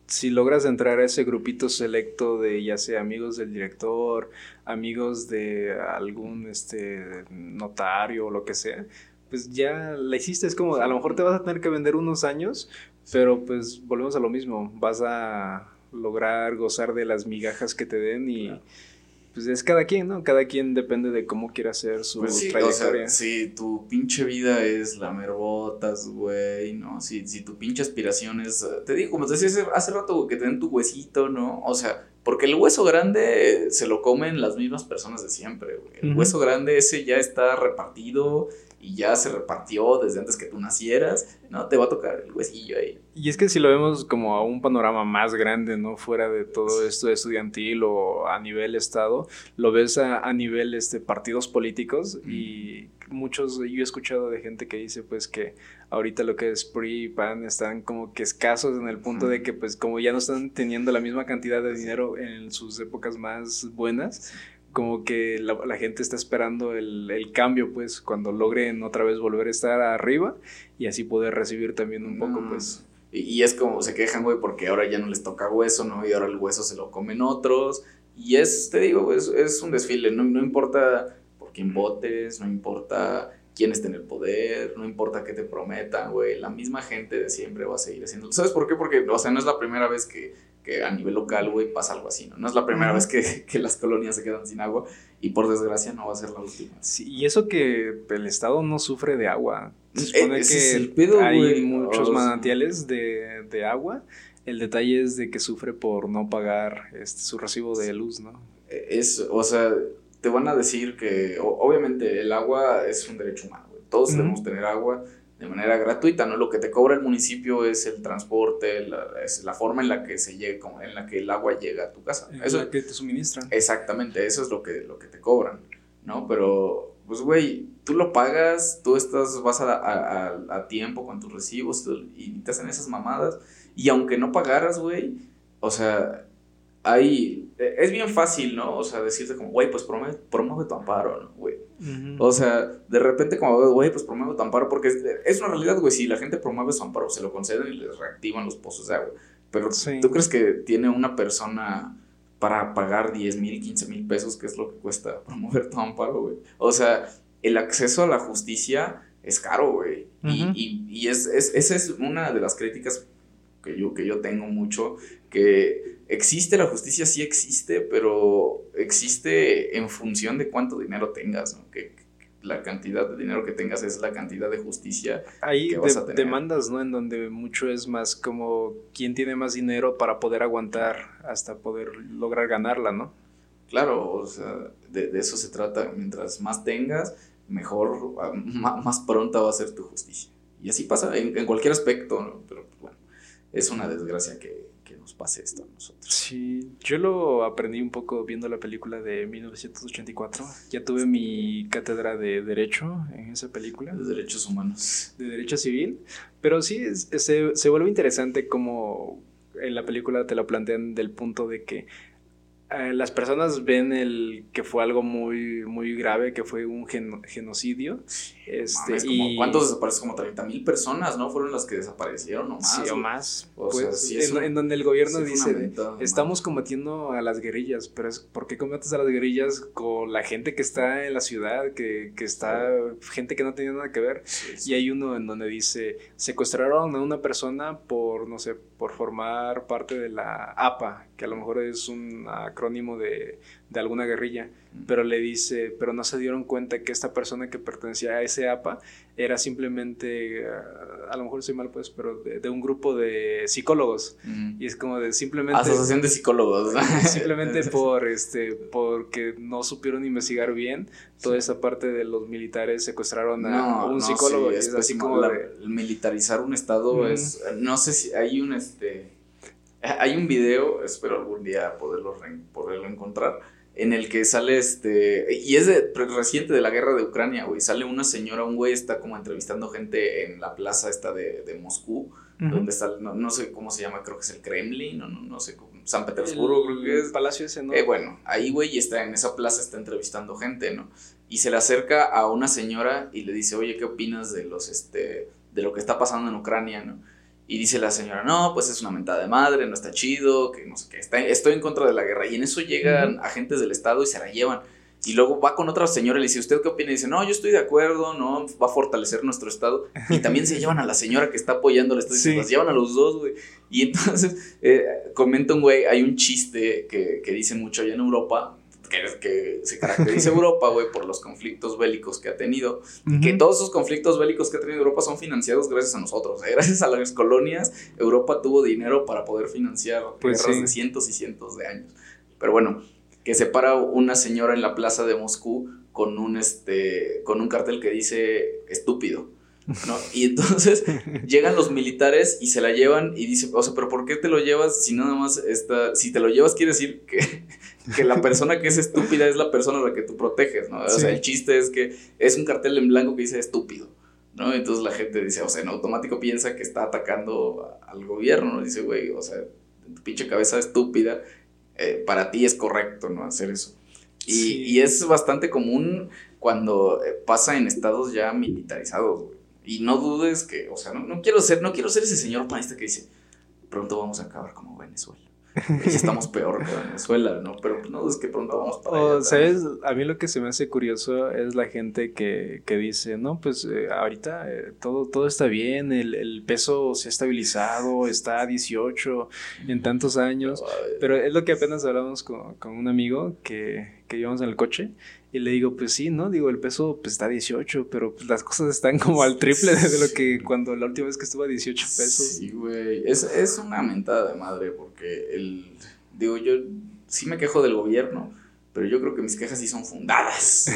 A: si logras entrar a ese grupito selecto de ya sea amigos del director, amigos de algún este notario o lo que sea, pues ya la hiciste, es como a lo mejor te vas a tener que vender unos años, pero pues volvemos a lo mismo, vas a lograr gozar de las migajas que te den y pues es cada quien, ¿no? Cada quien depende de cómo quiera hacer su
B: pues trayectoria. si tu pinche vida es lamer botas, güey, ¿no? Si, si tu pinche aspiración es, te digo, como te decía hace rato, que te den tu huesito, ¿no? O sea, porque el hueso grande se lo comen las mismas personas de siempre, güey. El hueso grande ese ya está repartido y ya se repartió desde antes que tú nacieras, ¿no? Te va a tocar el huesillo ahí.
A: Y es que si lo vemos como a un panorama más grande, ¿no? Fuera de todo esto estudiantil o a nivel estado, lo ves a, nivel este, partidos políticos y muchos, yo he escuchado de gente que dice pues que ahorita lo que es PRI y PAN están como que escasos en el punto de que pues como ya no están teniendo la misma cantidad de dinero en sus épocas más buenas, como que la, gente está esperando el, cambio, pues, cuando logren otra vez volver a estar arriba y así poder recibir también un poco, pues.
B: Y, es como se quejan, güey, porque ahora ya no les toca hueso, ¿no? Y ahora el hueso se lo comen otros. Y es, te digo, es, es un desfile, no, no importa por quién votes, no importa quién esté en el poder, no importa qué te prometan, güey, la misma gente de siempre va a seguir haciendo. ¿Sabes por qué? Porque, o sea, no es la primera vez que que a nivel local, güey, pasa algo así, ¿no? No es la primera vez que, que, las colonias se quedan sin agua y por desgracia no va a ser la última.
A: Sí, y eso que el Estado no sufre de agua. Se supone que hay muchos manantiales de, de, agua. El detalle es de que sufre por no pagar este, su recibo de luz, ¿no?
B: Es, o sea, te van a decir que obviamente el agua es un derecho humano, güey. Todos debemos tener agua de manera gratuita, ¿no? Lo que te cobra el municipio es el transporte, la, es la forma en la que se llega, en la que el agua llega a tu casa.
A: Eso es que te suministran.
B: Exactamente, eso es lo que, lo que te cobran, ¿no? Pero, pues, güey, tú lo pagas, tú estás, vas a, a, tiempo con tus recibos y te hacen esas mamadas. Y aunque no pagaras, güey, o sea, hay, es bien fácil, ¿no? O sea, decirte como, güey, pues promueve, promueve tu amparo, ¿no, güey? O sea, de repente como, güey, pues promueve tu amparo, porque es, una realidad, güey, si la gente promueve su amparo, se lo conceden y les reactivan los pozos de agua. Pero ¿tú crees que tiene una persona para pagar 10 mil, 15 mil pesos, que es lo que cuesta [laughs] promover tu amparo, güey? O sea, el acceso a la justicia es caro, güey. Y, y, es, es, esa es una de las críticas que yo, que yo tengo mucho, que existe la justicia, sí existe, pero existe en función de cuánto dinero tengas, ¿no? Que, la cantidad de dinero que tengas es la cantidad de justicia
A: que vas a tener. demandas, ¿no? En donde mucho es más como quién tiene más dinero para poder aguantar hasta poder lograr ganarla, ¿no?
B: Claro, o sea, de, eso se trata. Mientras más tengas, mejor, ah, más, pronta va a ser tu justicia. Y así pasa en, en cualquier aspecto, ¿no? Pero bueno, es una desgracia que, nos pase esto a nosotros.
A: Sí, yo lo aprendí un poco viendo la película de 1984. Ya tuve mi cátedra de Derecho en esa película.
B: De Derechos Humanos.
A: De Derecho Civil. Pero sí, se, se vuelve interesante como en la película te lo plantean del punto de que eh, las personas ven el que fue algo muy, muy grave, que fue un genocidio. Este,
B: y... ¿Cuántos desaparecen? Como 30 mil personas, ¿no? Fueron las que desaparecieron o más.
A: Sí, o más. pues, en, donde el gobierno dice, estamos combatiendo a las guerrillas, pero es ¿por qué combates a las guerrillas con la gente que está en la ciudad, que, que está, gente que no tenía nada que ver? Y hay uno en donde dice, secuestraron a una persona por, no sé, por formar parte de la APA, que a lo mejor es un acrónimo de, de alguna guerrilla, pero le dice, pero no se dieron cuenta que esta persona que pertenecía a ese APA era simplemente, ah, a lo mejor estoy mal pues, pero de, un grupo de psicólogos. Y es como de simplemente...
B: Asociación de psicólogos. [laughs]
A: simplemente [laughs] por, este, porque no supieron investigar bien toda esa parte de los militares secuestraron a un psicólogo.
B: es, así como militarizar un estado es, no sé si hay un, este, hay un video, espero algún día poderlo, poderlo encontrar, en el que sale este, y es de, reciente de la guerra de Ucrania, güey, sale una señora, un güey está como entrevistando gente en la plaza esta de, de Moscú, donde está, no, sé cómo se llama, creo que es el Kremlin, no, no, no sé, San Petersburgo, creo que es.
A: Palacio ese, ¿no?
B: Eh, bueno, ahí, güey, está en esa plaza, está entrevistando gente, ¿no? Y se le acerca a una señora y le dice, oye, ¿qué opinas de los, este, de lo que está pasando en Ucrania, ¿no? Y dice la señora, no, pues es una mentada de madre, no está chido, que no sé qué, está, estoy en contra de la guerra. Y en eso llegan agentes del Estado y se la llevan. Y luego va con otra señora y le dice, ¿usted qué opina? Y dice, no, yo estoy de acuerdo, no, va a fortalecer nuestro Estado. Y también se [laughs] llevan a la señora que está apoyando al Estado. Sí. Se llevan a los dos, güey. Y entonces, eh, comenta un güey, hay un chiste que, que dicen mucho allá en Europa, que, se caracteriza [laughs] Europa, güey, por los conflictos bélicos que ha tenido. Que todos esos conflictos bélicos que ha tenido Europa son financiados gracias a nosotros. ¿eh? [laughs] Gracias a las colonias, Europa tuvo dinero para poder financiar pues guerras de cientos y cientos de años. Pero bueno, que se para una señora en la plaza de Moscú con un, este, con un cartel que dice estúpido. ¿No? Y entonces [laughs] llegan los militares y se la llevan y dice, o sea, pero ¿por qué te lo llevas si nada más está, si te lo llevas quiere decir que, [laughs] que la persona que es estúpida es la persona a la que tú proteges, ¿no? O sea, el chiste es que es un cartel en blanco que dice estúpido, ¿no? Entonces la gente dice, o sea, en automático piensa que está atacando al gobierno, ¿no? Dice, güey, o sea, tu pinche cabeza estúpida, eh, para ti es correcto, ¿no? Hacer eso. Y, y es bastante común cuando eh, pasa en estados ya militarizados, güey. Y no dudes que, o sea, no, no, quiero ser, no quiero ser ese señor panista que dice, pronto vamos a acabar como Venezuela. Y estamos peor que Venezuela, ¿no? Pero no es que pronto vamos para allá.
A: ¿Sabes? A mí lo que se me hace curioso es la gente que, que dice, no, pues eh, ahorita eh, todo, todo está bien, el, el, peso se ha estabilizado, está a 18 en tantos años. Pero es lo que apenas hablamos con, con un amigo que, que íbamos en el coche y le digo, pues sí, ¿no? Digo, el peso pues está a 18, pero pues, las cosas están como [laughs] al triple de lo que cuando la última vez que estuvo a 18 pesos.
B: Sí, güey. Es, es una mentada de madre porque el... Digo, yo sí me quejo del gobierno, pero yo creo que mis quejas sí son fundadas.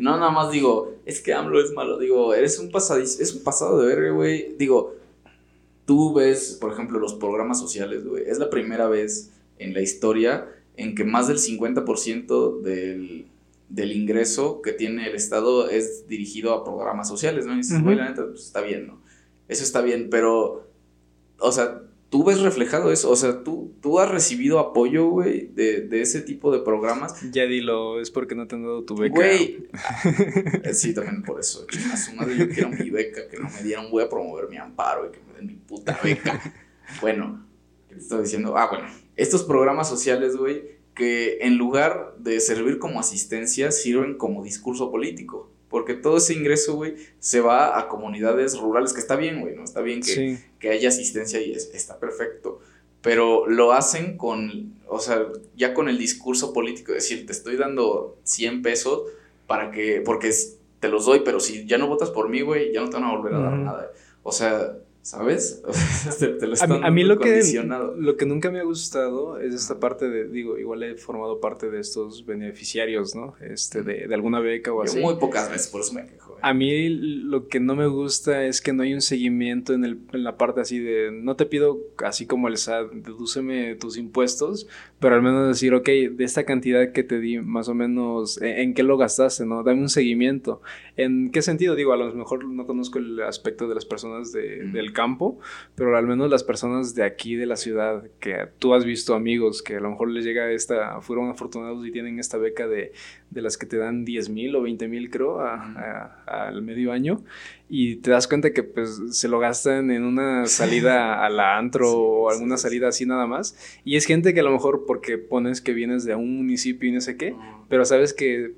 B: No, [laughs] nada más digo, es que AMLO es malo. Digo, eres un, pasadiz, es un pasado de verga, güey. Digo, tú ves, por ejemplo, los programas sociales, güey. Es la primera vez en la historia en que más del 50% del del ingreso que tiene el Estado es dirigido a programas sociales, ¿no? Y dices, güey, la neta, pues está bien, ¿no? Eso está bien, pero, o sea, tú ves reflejado eso, o sea, tú, tú has recibido apoyo, güey, de, de ese tipo de programas.
A: Ya dilo, es porque no te han dado tu beca.
B: Güey, [laughs] sí, también por eso, a su madre yo quiero mi beca, que no me dieron, voy a promover mi amparo y que me den mi puta beca. [laughs] bueno, ¿qué te estoy diciendo? Ah, bueno, estos programas sociales, güey, que en lugar de servir como asistencia, sirven como discurso político. Porque todo ese ingreso, güey, se va a comunidades rurales, que está bien, güey, ¿no? Está bien que, que haya asistencia y está perfecto. Pero lo hacen con, o sea, ya con el discurso político, es decir, te estoy dando 100 pesos para que, porque te los doy, pero si ya no votas por mí, güey, ya no te van a volver a dar nada. O sea, ¿Sabes? [laughs]
A: te, lo están a, mí, lo que, lo que nunca me ha gustado es esta parte de, digo, igual he formado parte de estos beneficiarios, ¿no? Este, de, de alguna beca o así.
B: muy pocas veces, por eso me quejo.
A: A mí lo que no me gusta es que no hay un seguimiento en, el, en la parte así de, no te pido así como el SAT, dedúceme tus impuestos, pero al menos decir, ok, de esta cantidad que te di, más o menos, ¿en, qué lo gastaste, no? Dame un seguimiento. ¿En qué sentido? Digo, a lo mejor no conozco el aspecto de las personas de, del campo, pero al menos las personas de aquí, de la ciudad, que tú has visto amigos que a lo mejor les llega esta, fueron afortunados y tienen esta beca de, de las que te dan 10 mil o 20 mil, creo, al medio año. Y te das cuenta que pues se lo gastan en una salida a la antro o alguna salida así nada más. Y es gente que a lo mejor porque pones que vienes de un municipio y no sé qué, pero sabes que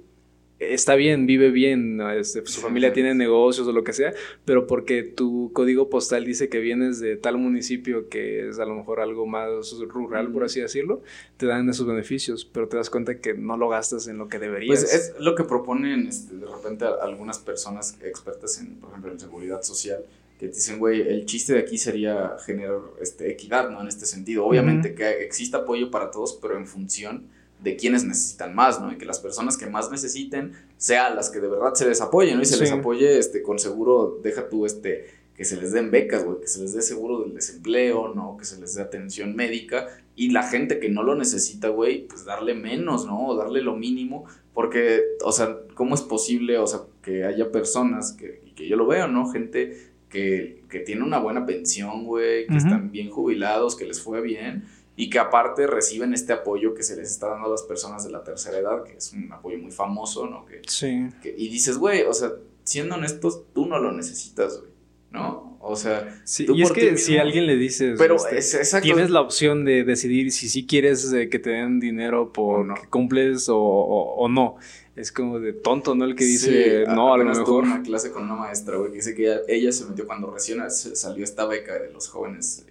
A: está bien, vive bien, este, su familia tiene negocios o lo que sea, pero porque tu código postal dice que vienes de tal municipio que es a lo mejor algo más rural, por así decirlo, te dan esos beneficios, pero te das cuenta que no lo gastas en lo que deberías.
B: Pues es lo que proponen este, de repente algunas personas expertas en, por ejemplo, en seguridad social, que te dicen, güey, el chiste de aquí sería generar este, equidad, ¿no? En este sentido. Obviamente que exista apoyo para todos, pero en función de quienes necesitan más, ¿no? Y que las personas que más necesiten sean las que de verdad se les apoyen, ¿no? Y se les apoye, este, con seguro, deja tú, este, que se les den becas, güey, que se les dé seguro del desempleo, ¿no? Que se les dé atención médica y la gente que no lo necesita, güey, pues darle menos, ¿no? O darle lo mínimo, porque, o sea, ¿cómo es posible, o sea, que haya personas, que, y que yo lo veo, ¿no? Gente que, que tiene una buena pensión, güey, que están bien jubilados, que les fue bien y que aparte reciben este apoyo que se les está dando a las personas de la tercera edad, que es un apoyo muy famoso, ¿no? Que, sí. y dices, güey, o sea, siendo honestos, tú no lo necesitas, güey. ¿no? O sea,
A: sí, y es que si a alguien le dices, pero este, tienes la opción de decidir si sí quieres eh, que te den dinero por no. que cumples o, o, no. Es como de tonto, ¿no? El que dice, no, a lo mejor.
B: una clase con una maestra, güey, que dice que ella, se metió cuando recién salió esta beca de los jóvenes.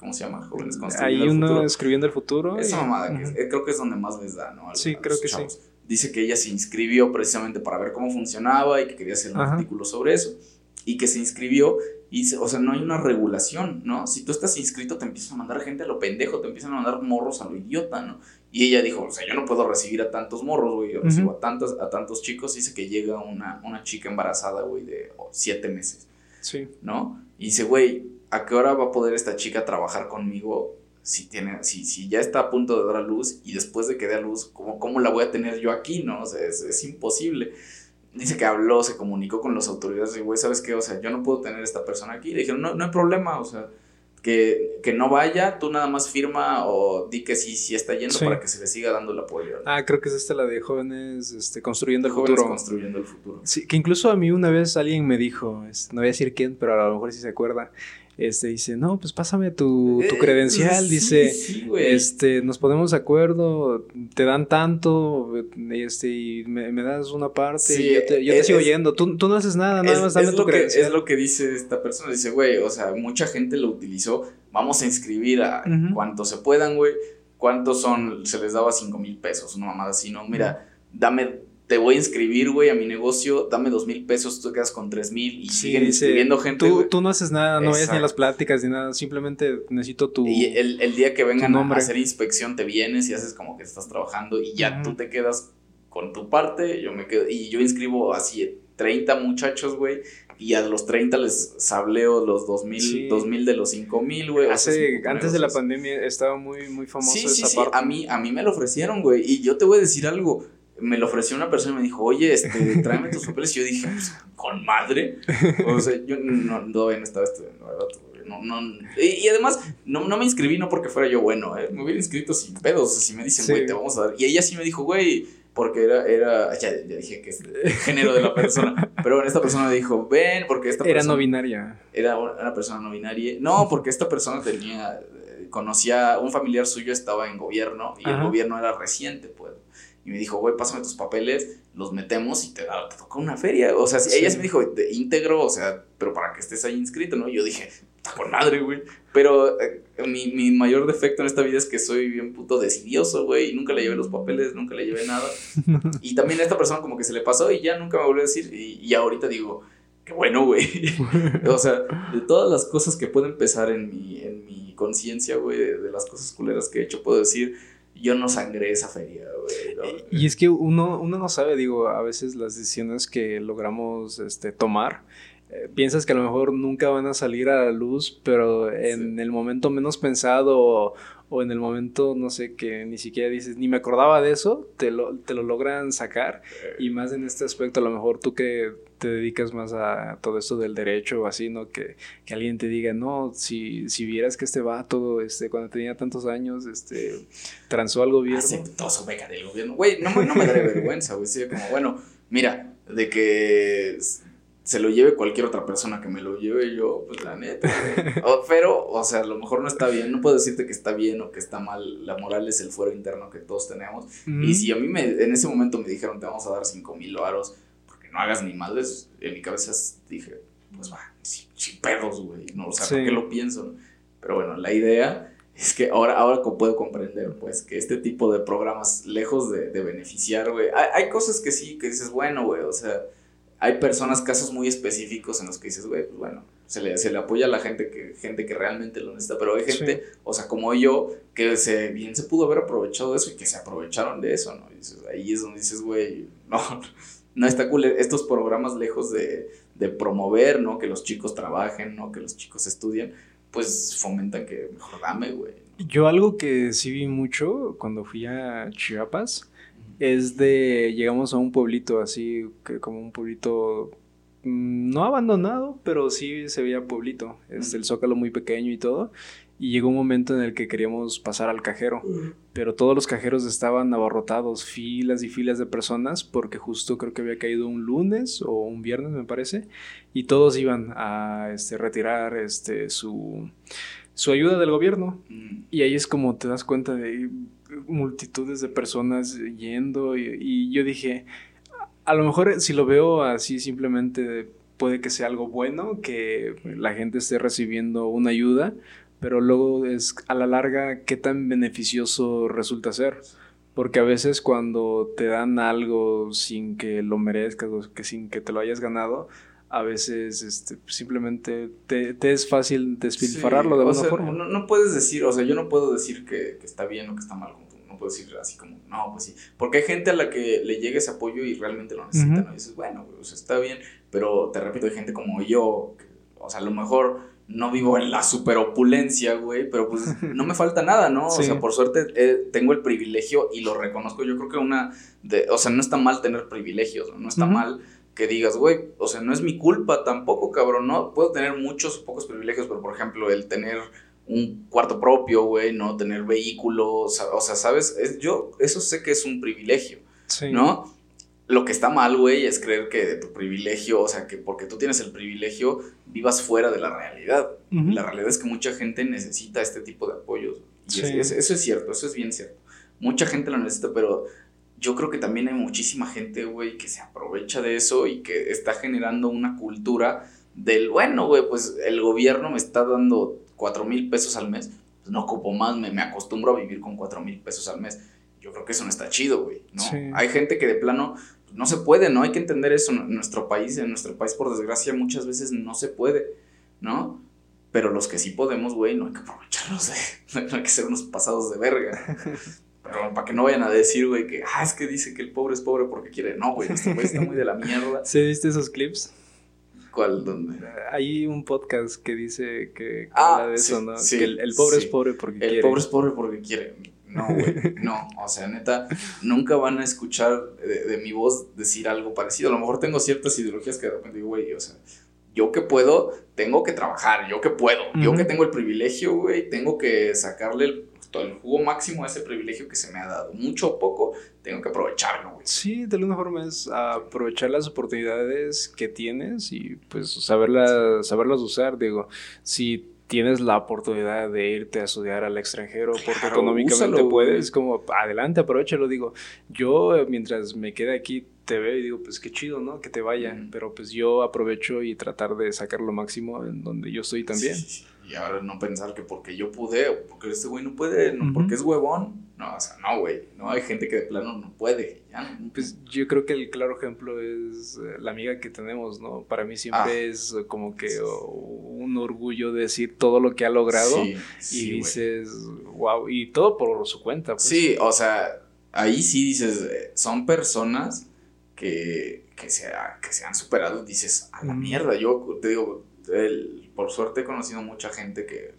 B: Eh, ¿Cómo se llama? Jóvenes
A: construyendo Hay uno escribiendo el futuro.
B: Esa mamada, que creo que es donde más les da, ¿no?
A: sí, creo que sí.
B: Dice que ella se inscribió precisamente para ver cómo funcionaba y que quería hacer un artículo sobre eso y que se inscribió y, o sea, no hay una regulación, ¿no? Si tú estás inscrito, te empiezan a mandar gente a lo pendejo, te empiezan a mandar morros a lo idiota, ¿no? Y ella dijo, o sea, yo no puedo recibir a tantos morros, güey, yo recibo a, tantos, a tantos chicos. Dice que llega una, una chica embarazada, güey, de siete meses. Sí. ¿No? Y dice, güey, ¿a qué hora va a poder esta chica trabajar conmigo si, tiene, si, si ya está a punto de dar a luz y después de que dé a luz, ¿cómo, cómo la voy a tener yo aquí, no? O sea, es, es imposible dice que habló, se comunicó con las autoridades y, güey, ¿sabes qué? O sea, yo no puedo tener esta persona aquí. Le dijeron, no, no hay problema, o sea, que, que, no vaya, tú nada más firma o di que sí, sí está yendo para que se le siga dando el apoyo.
A: Ah, creo que es esta la de jóvenes este, construyendo el
B: jóvenes
A: futuro.
B: construyendo el futuro.
A: Sí, que incluso a mí una vez alguien me dijo, no voy a decir quién, pero a lo mejor sí se acuerda, este dice, no, pues pásame tu, tu eh, credencial, dice, este, nos ponemos de acuerdo, te dan tanto, este, y me, das una parte, y yo te, yo te sigo yendo, tú, tú, no haces nada, nada más dame tu credencial.
B: es lo que dice esta persona, dice, güey, o sea, mucha gente lo utilizó, vamos a inscribir a cuanto se puedan, güey, cuántos son, se les daba cinco mil pesos, una mamada así, ¿no? Mira, dame te voy a inscribir, güey, a mi negocio, dame dos mil pesos, tú te quedas con tres mil y siguen inscribiendo gente.
A: Tú, tú, no haces nada, no vayas ni a las pláticas ni nada, simplemente necesito tu.
B: Y el, el día que vengan a hacer inspección, te vienes y haces como que estás trabajando y ya tú te quedas con tu parte, yo me quedo, y yo inscribo así 30 muchachos, güey, y a los 30 les sableo los 2000, mil de los 5000, güey.
A: Hace, antes de la pandemia estaba muy, muy famoso
B: sí, esa sí, parte. A mí, a mí me lo ofrecieron, güey, y yo te voy a decir algo me lo ofreció una persona y me dijo, oye, este, tráeme tus papeles. Y yo dije, pues, con madre. O sea, yo no, no, no estaba estudiando, No, no, y, además, no, no me inscribí no porque fuera yo bueno, ¿eh? me hubiera inscrito sin pedos. Si me dicen, güey, te vamos a dar. Y ella sí me dijo, güey, porque era, era, ya, ya dije que es el género de la persona, pero bueno, esta persona me dijo, ven, porque esta
A: persona... Era no binaria.
B: Era una persona no binaria. No, porque esta persona tenía, conocía, un familiar suyo estaba en gobierno y el gobierno era reciente, pues y me dijo, güey, pásame tus papeles, los metemos y te, da, te toca una feria. O sea, ella sí me dijo, te íntegro, o sea, pero para que estés ahí inscrito, ¿no? Y yo dije, está con madre, güey. Pero eh, mi, mi, mayor defecto en esta vida es que soy bien puto decidioso, güey, y nunca le llevé los papeles, nunca le llevé nada. [laughs] y también a esta persona como que se le pasó y ya nunca me volvió a decir, y, y ahorita digo, qué bueno, güey. [laughs] o sea, de todas las cosas que pueden empezar en mi, en mi conciencia, güey, de, de las cosas culeras que he hecho, puedo decir yo no sangré esa feria, güey.
A: Y es que uno, uno no sabe, digo, a veces las decisiones que logramos este, tomar, eh, piensas que a lo mejor nunca van a salir a la luz, pero en el momento menos pensado o en el momento, no sé, que ni siquiera dices, ni me acordaba de eso, te lo, te lo logran sacar. Y más en este aspecto, a lo mejor tú que te dedicas más a todo esto del derecho o así, ¿no? Que, que alguien te diga, no, si, si vieras que este vato, este, cuando tenía tantos años, este, transó al gobierno.
B: Aceptó su beca del gobierno. Güey, no, no me da vergüenza, güey. Sí, como, bueno, mira, de que se lo lleve cualquier otra persona que me lo lleve yo, pues la neta. pero, o sea, a lo mejor no está bien, no puedo decirte que está bien o que está mal. La moral es el fuero interno que todos tenemos. Y si a mí me, en ese momento me dijeron, te vamos a dar cinco mil varos no hagas ni madres, en mi cabeza dije, pues va, sin, perros, güey. No, o sea, ¿por qué lo pienso? Pero bueno, la idea es que ahora, ahora puedo comprender, pues, que este tipo de programas, lejos de, de beneficiar, güey, hay, hay cosas que sí, que dices, bueno, güey, o sea hay personas, casos muy específicos en los que dices, güey, pues bueno, se le, se le apoya a la gente que, gente que realmente lo necesita, pero hay gente, o sea, como yo, que se, bien se pudo haber aprovechado de eso y que se aprovecharon de eso, ¿no? ahí es donde dices, güey, [laughs] no, no está cool estos programas lejos de, de promover, ¿no? Que los chicos trabajen, ¿no? Que los chicos estudien, pues fomentan que mejor dame, güey.
A: Yo algo que sí vi mucho cuando fui a Chiapas es de, llegamos a un pueblito así, que como un pueblito Mm, no abandonado, pero sí se veía pueblito, es el zócalo muy pequeño y todo. Y llegó un momento en el que queríamos pasar al cajero, pero todos los cajeros estaban abarrotados, filas y filas de personas, porque justo creo que había caído un lunes o un viernes, me parece, y todos iban a este, retirar este, su, su ayuda del gobierno. Mm. Y ahí es como te das cuenta de multitudes de personas yendo, y yo dije, a lo mejor si lo veo así simplemente puede que sea algo bueno, que la gente esté recibiendo una ayuda, pero luego es a la larga qué tan beneficioso resulta ser. Porque a veces cuando te dan algo sin que lo merezcas o que sin que te lo hayas ganado, a veces este, simplemente te, es fácil despilfarrarlo de alguna forma.
B: No, puedes decir, o sea, yo no puedo decir que, que está bien o que está mal puedo decir así como, no, pues sí. Porque hay gente a la que le llegue ese apoyo y realmente lo necesita, ¿no? Y dices, bueno, pues está bien, pero te repito, hay gente como yo, o sea, a lo mejor no vivo en la super opulencia, güey, pero pues [laughs] no me falta nada, ¿no? O sea, por suerte eh, tengo el privilegio y lo reconozco. Yo creo que una, de, o sea, no está mal tener privilegios, no, está mal que digas, güey, o sea, no es mi culpa tampoco, cabrón, ¿no? Puedo tener muchos o pocos privilegios, pero por ejemplo, el tener un cuarto propio, güey, no tener vehículos, o sea, ¿sabes? Es, yo eso sé que es un privilegio, ¿no? Lo que está mal, güey, es creer que de tu privilegio, o sea, que porque tú tienes el privilegio, vivas fuera de la realidad. La realidad es que mucha gente necesita este tipo de apoyos. Y eso es cierto, eso es bien cierto. Mucha gente lo necesita, pero yo creo que también hay muchísima gente, güey, que se aprovecha de eso y que está generando una cultura del, bueno, güey, pues el gobierno me está dando cuatro mil pesos al mes, pues no ocupo más, me, me, acostumbro a vivir con cuatro mil pesos al mes. Yo creo que eso no está chido, güey, ¿no? Hay gente que de plano no se puede, ¿no? Hay que entender eso en nuestro país, en nuestro país por desgracia muchas veces no se puede, ¿no? Pero los que sí podemos, güey, no hay que aprovecharlos de, [laughs] no hay que ser unos pasados de verga. [laughs] Pero para que no vayan a decir, güey, que, ah, es que dice que el pobre es pobre porque quiere. No, güey, este güey está muy de la mierda. [laughs]
A: ¿Sí viste esos clips?
B: ¿Cuál? ¿Dónde?
A: Hay un podcast que dice que, ah, habla de eso, ¿no? que el, pobre es pobre porque quiere.
B: El pobre es pobre porque quiere. No, güey, no. O sea, neta, nunca van a escuchar de, mi voz decir algo parecido. A lo mejor tengo ciertas ideologías que de repente digo, güey, o sea, yo que puedo, tengo que trabajar, yo que puedo. Yo que tengo el privilegio, güey, tengo que sacarle el el jugo máximo a ese privilegio que se me ha dado. Mucho o poco, tengo que aprovecharlo, güey.
A: Sí, de alguna forma es aprovechar las oportunidades que tienes y pues saberlas, saberlas usar. Digo, si tienes la oportunidad de irte a estudiar al extranjero porque económicamente puedes, como adelante, aprovechalo. Digo, yo mientras me quede aquí te veo y digo, pues qué chido, ¿no? Que te vaya. Pero pues yo aprovecho y tratar de sacar lo máximo en donde yo estoy también. Sí, [laughs]
B: y ahora no pensar que porque yo pude o porque este güey no puede, no, porque es huevón. No, o sea, no, güey. No hay gente que de plano no puede. Ya
A: Pues yo creo que el claro ejemplo es eh, la amiga que tenemos, ¿no? Para mí siempre ah. es como que un orgullo decir todo lo que ha logrado y dices, wow, y todo por su cuenta.
B: Pues. Sí, o sea, ahí sí dices, eh, son personas que, que, se, que se han superado, dices, a la mierda, yo te digo, el, por suerte he conocido mucha gente que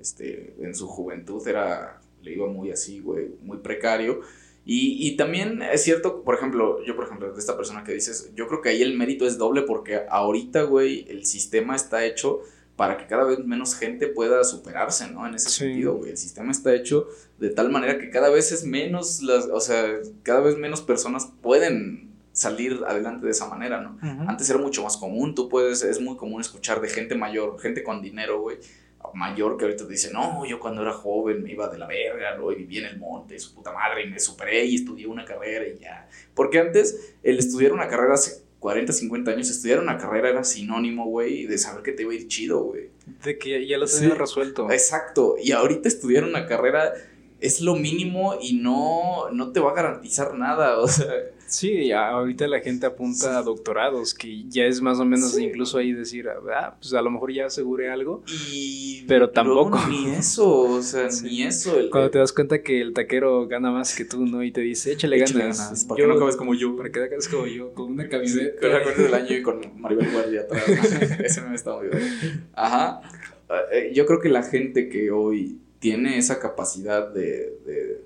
B: este, en su juventud era, le iba muy así, güey, muy precario. Y, y, también es cierto, por ejemplo, yo por ejemplo, de esta persona que dices, yo creo que ahí el mérito es doble porque ahorita, güey, el sistema está hecho para que cada vez menos gente pueda superarse, ¿no? En ese sentido, güey. El sistema está hecho de tal manera que cada vez es menos, las, o sea, cada vez menos personas pueden salir adelante de esa manera, ¿no? Antes era mucho más común, tú puedes, es muy común escuchar de gente mayor, gente con dinero, güey, mayor que ahorita te dice, no, yo cuando era joven me iba de la verga, ¿no? y vivía en el monte, su puta madre, y me superé y estudié una carrera y ya. Porque antes, el estudiar una carrera hace 40, 50 años, estudiar una carrera era sinónimo, güey, de saber que te iba a ir chido, güey.
A: De que ya lo tenías resuelto.
B: Exacto, y ahorita estudiar una carrera es lo mínimo y no, no te va a garantizar nada, [laughs] o sea.
A: Sí, ahorita la gente apunta a doctorados, que ya es más o menos incluso ahí decir, ah, pues a lo mejor ya aseguré algo, y pero tampoco.
B: Ni eso, o sea, [laughs] ni eso.
A: Cuando te das cuenta que el taquero gana más que tú, ¿no? Y te dice, échale, ganas.
B: ¿Para que no acabes como yo?
A: Para que acabes como yo, con una camiseta.
B: Con la del año y con Maribel Guardia atrás. [laughs] Ese me está muy bien. Ajá. Eh, yo creo que la gente que hoy tiene esa capacidad de,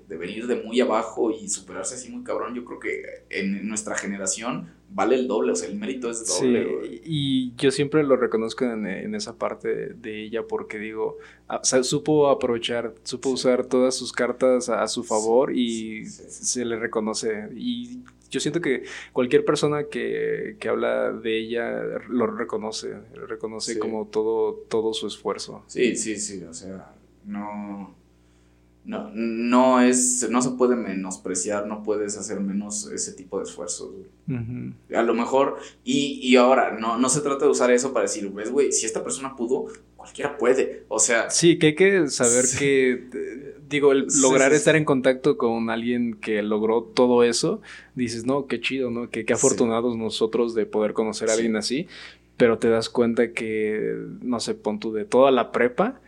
B: venir de muy abajo y superarse así muy cabrón, yo creo que en nuestra generación vale el doble, o sea, el mérito es doble.
A: y yo siempre lo reconozco en, esa parte de ella porque digo, ah, supo aprovechar, supo usar todas sus cartas a, su favor y se le reconoce. Y yo siento que cualquier persona que, habla de ella lo reconoce, reconoce como todo, todo su esfuerzo.
B: Sí, sí, sí, o sea no, no, no es, no se puede menospreciar, no puedes hacer menos ese tipo de esfuerzos. A lo mejor, y, y ahora, no, no se trata de usar eso para decir, ves, güey, si esta persona pudo, cualquiera puede. O sea.
A: Sí, que hay que saber que, digo, el lograr estar en contacto con alguien que logró todo eso, dices, no, qué chido, ¿no? Qué, qué afortunados nosotros de poder conocer a alguien así, pero te das cuenta que, no sé, pon tú de toda la prepa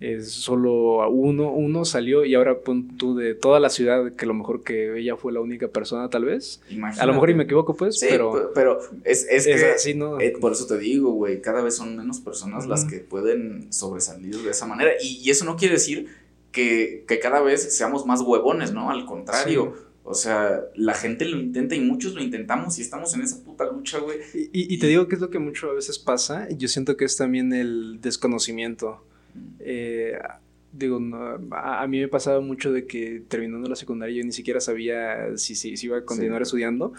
A: es solo uno, uno salió y ahora pon tú de toda la ciudad, que a lo mejor que ella fue la única persona tal vez. A lo mejor y me equivoco pues, pero...
B: pero es, es, que... Así, ¿no? Eh, por eso te digo, güey, cada vez son menos personas las que pueden sobresalir de esa manera. Y, eso no quiere decir que, cada vez seamos más huevones, ¿no? Al contrario. O sea, la gente lo intenta y muchos lo intentamos y estamos en esa puta lucha, güey.
A: Y, y, te digo que es lo que mucho a veces pasa. Yo siento que es también el desconocimiento. Eh, digo, a, mí me pasaba mucho de que terminando la secundaria yo ni siquiera sabía si, si, iba a continuar estudiando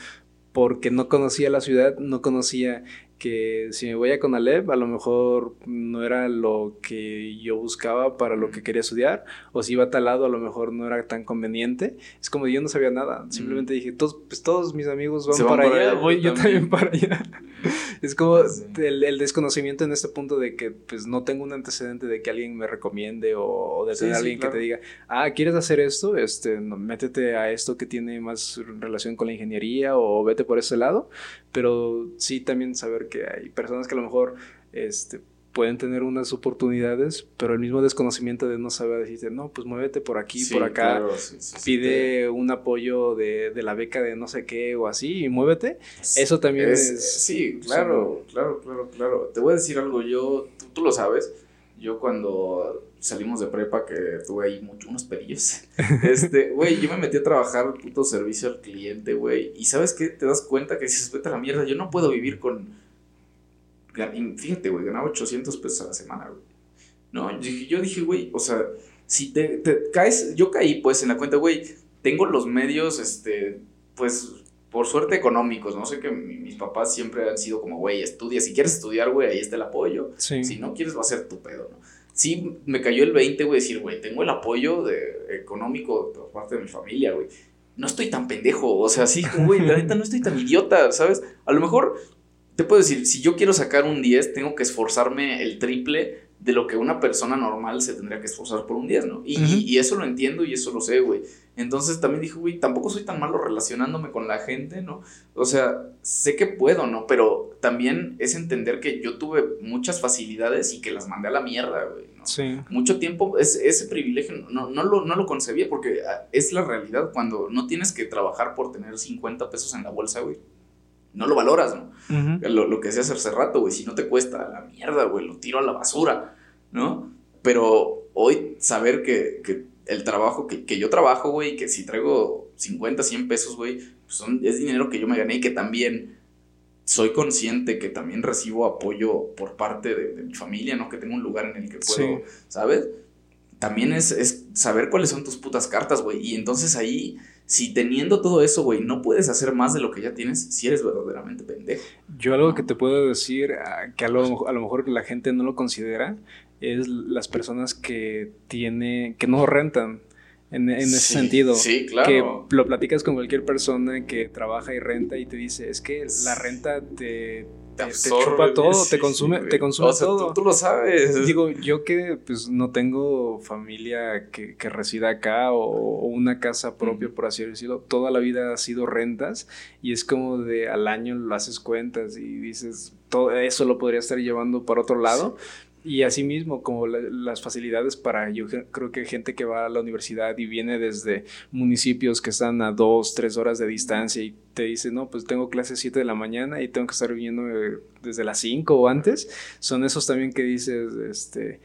A: porque no conocía la ciudad, no conocía que si me voy a Conalep, a lo mejor no era lo que yo buscaba para lo que quería estudiar, o si iba a tal lado, a lo mejor no era tan conveniente. Es como yo no sabía nada, simplemente dije, todos, pues todos mis amigos van, para, allá, voy yo también para allá. [laughs] es como el, desconocimiento en este punto de que pues no tengo un antecedente de que alguien me recomiende o, de tener alguien que te diga, ah, ¿quieres hacer esto? Este, métete a esto que tiene más relación con la ingeniería o vete por ese lado, pero sí también saber que hay personas que a lo mejor este, pueden tener unas oportunidades, pero el mismo desconocimiento de no saber decirte, no, pues muévete por aquí, por acá, pide un apoyo de, la beca de no sé qué o así y muévete. Eso también es...
B: sí, claro, claro, claro, claro. Te voy a decir algo, yo, tú, lo sabes, yo cuando salimos de prepa que tuve ahí mucho, unos pedillos, [laughs] este, güey, yo me metí a trabajar puto servicio al cliente, güey, y ¿sabes qué? Te das cuenta que si se vete a la mierda, yo no puedo vivir con Fíjate, güey, ganaba 800 pesos a la semana, güey. No, yo dije, güey, o sea, si te, caes, yo caí pues en la cuenta, güey, tengo los medios, este, pues, por suerte económicos, no sé que mis papás siempre han sido como, güey, estudia, si quieres estudiar, güey, ahí está el apoyo. Si no quieres, va a ser tu pedo, ¿no? Sí, me cayó el 20, güey, decir, güey, tengo el apoyo de, económico por parte de mi familia, güey. No estoy tan pendejo, o sea, sí, güey, la neta no estoy tan idiota, ¿sabes? A lo mejor te puedo decir, si yo quiero sacar un 10, tengo que esforzarme el triple de lo que una persona normal se tendría que esforzar por un 10, ¿no? Y, eso lo entiendo y eso lo sé, güey. Entonces también dije, güey, tampoco soy tan malo relacionándome con la gente, ¿no? O sea, sé que puedo, ¿no? Pero también es entender que yo tuve muchas facilidades y que las mandé a la mierda, güey. ¿no? Sí. Mucho tiempo, ese privilegio no, no, lo, no lo concebía porque ah, es la realidad cuando no tienes que trabajar por tener 50 pesos en la bolsa, güey no lo valoras, ¿no? lo, lo, que hacías hace rato, güey, si no te cuesta la mierda, güey, lo tiro a la basura, ¿no? Pero hoy saber que, que el trabajo, que, que, yo trabajo, güey, que si traigo 50, 100 pesos, güey, pues son, es dinero que yo me gané y que también soy consciente que también recibo apoyo por parte de, mi familia, ¿no? Que tengo un lugar en el que puedo, ¿sabes? También es, es saber cuáles son tus putas cartas, güey. Y entonces ahí si teniendo todo eso, güey, no puedes hacer más de lo que ya tienes, si eres verdaderamente pendejo.
A: Yo algo que te puedo decir, ah, que a lo, a lo mejor la gente no lo considera, es las personas que tiene, que no rentan. En, ese sentido.
B: Sí, claro.
A: Que lo platicas con cualquier persona que trabaja y renta y te dice, es que la renta te, te, chupa todo, te consume, te consume todo.
B: Tú, lo sabes.
A: Digo, yo que pues no tengo familia que, que resida acá o, una casa propia, por así decirlo, toda la vida ha sido rentas y es como de al año lo haces cuentas y dices, todo eso lo podría estar llevando para otro lado. Y asimismo, como las facilidades para, yo creo que gente que va a la universidad y viene desde municipios que están a dos, tres horas de distancia y te dice, no, pues tengo clases 7 de la mañana y tengo que estar viniendo eh, desde las 5 o antes, son esos también que dices, este,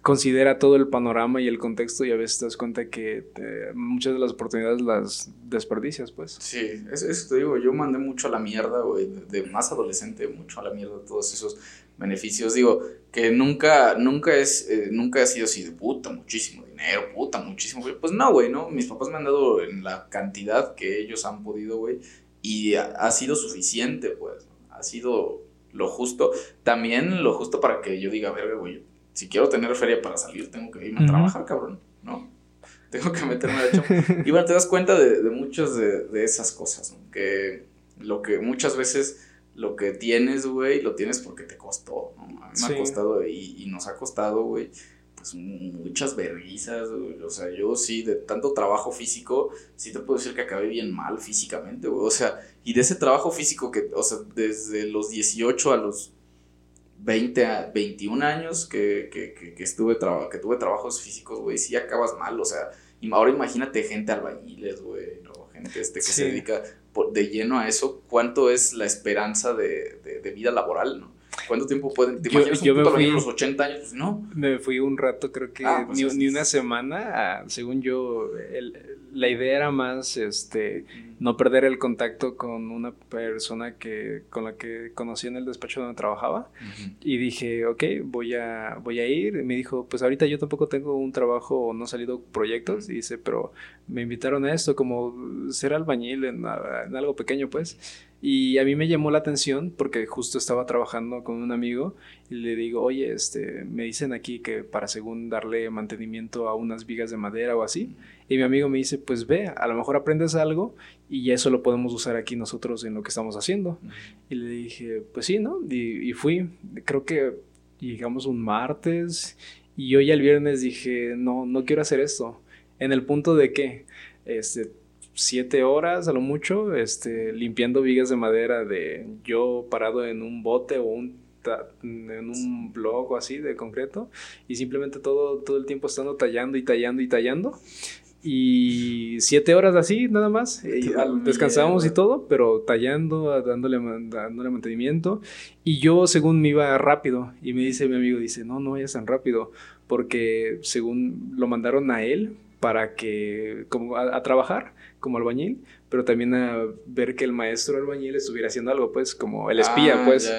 A: considera todo el panorama y el contexto y a veces te das cuenta que eh, muchas de las oportunidades las desperdicias, pues.
B: Sí, eso, te digo, yo mandé mucho a la mierda, güey, de más adolescente, mucho a la mierda todos esos beneficios. Digo, que nunca, nunca es, eh, nunca ha sido así de puta, muchísimo dinero, puta, muchísimo. Pues no, güey, ¿no? Mis papás me han dado en la cantidad que ellos han podido, güey. Y ha, sido suficiente, pues. Ha sido lo justo. También lo justo para que yo diga, verga, güey, si quiero tener feria para salir, tengo que irme a trabajar, cabrón, ¿no? [laughs] Tengo que meterme a hecho. Y bueno, te das cuenta de, de muchas de, de, esas cosas, ¿no? Que lo que muchas veces lo que tienes, güey, lo tienes porque te costó, ¿no? A mí me ha costado y, y, nos ha costado, güey, pues muchas verguizas, güey. O sea, yo sí, de tanto trabajo físico, sí te puedo decir que acabé bien mal físicamente, güey. O sea, y de ese trabajo físico que, o sea, desde los 18 a los 20 a 21 años que, que, que, estuve que tuve trabajos físicos, güey, sí acabas mal, o sea, y ahora imagínate gente albañiles, güey, ¿no? gente este que se dedica de lleno a eso, ¿cuánto es la esperanza de, de, vida laboral, no? ¿Cuánto tiempo pueden? ¿Te imaginas yo, un me fui, a los 80 años? Pues no.
A: Me fui un rato, creo que ah, pues ni, una semana. según yo, el, la idea era más este no perder el contacto con una persona que con la que conocí en el despacho donde trabajaba y dije ok voy a voy a ir y me dijo pues ahorita yo tampoco tengo un trabajo o no han salido proyectos y dice pero me invitaron a esto como ser albañil en, en algo pequeño pues y a mí me llamó la atención porque justo estaba trabajando con un amigo y le digo, oye, este, me dicen aquí que para según darle mantenimiento a unas vigas de madera o así. Y mi amigo me dice, pues ve, a lo mejor aprendes algo y eso lo podemos usar aquí nosotros en lo que estamos haciendo. Y le dije, pues sí, ¿no? Y, y fui, creo que llegamos un martes y yo ya el viernes dije, no, no quiero hacer esto. En el punto de que, este, siete horas a lo mucho, este, limpiando vigas de madera de yo parado en un bote o un en un blog o así de concreto y simplemente todo, todo el tiempo estando tallando y tallando y tallando. Y siete horas así nada más y descansamos y todo pero tallando dándole dándole mantenimiento. Y yo según me iba rápido y me dice mi amigo dice no no vayas tan rápido porque según lo mandaron a él para que como a trabajar como albañil, pero también a ver que el maestro albañil estuviera haciendo algo, pues, como el espía, ah, pues.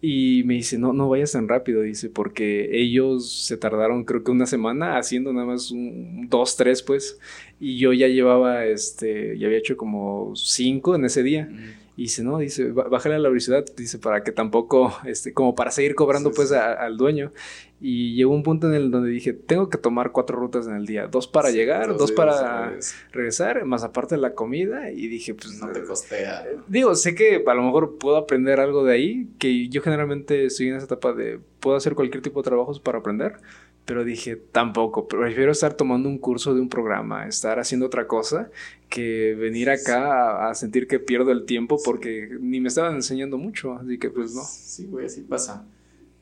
A: Y me dice, no, no vayas tan rápido, dice, porque ellos se tardaron creo que una semana haciendo nada más un, dos, tres, pues. Y yo ya llevaba, este, ya había hecho como cinco en ese día. Y dice, no, dice, bájale a la velocidad, dice, para que tampoco, este, como para seguir cobrando pues al dueño. Y llegó un punto en el donde dije, tengo que tomar cuatro rutas en el día, dos para llegar, dos, para regresar, más aparte de la comida. Y dije, pues...
B: No te costea.
A: Eh, digo, sé que a lo mejor puedo aprender algo de ahí, que yo generalmente estoy en esa etapa de, puedo hacer cualquier tipo de trabajos para aprender pero dije, tampoco, prefiero estar tomando un curso de un programa, estar haciendo otra cosa, que venir acá a, sentir que pierdo el tiempo porque ni me estaban enseñando mucho, así que pues no.
B: Sí, güey, así pasa.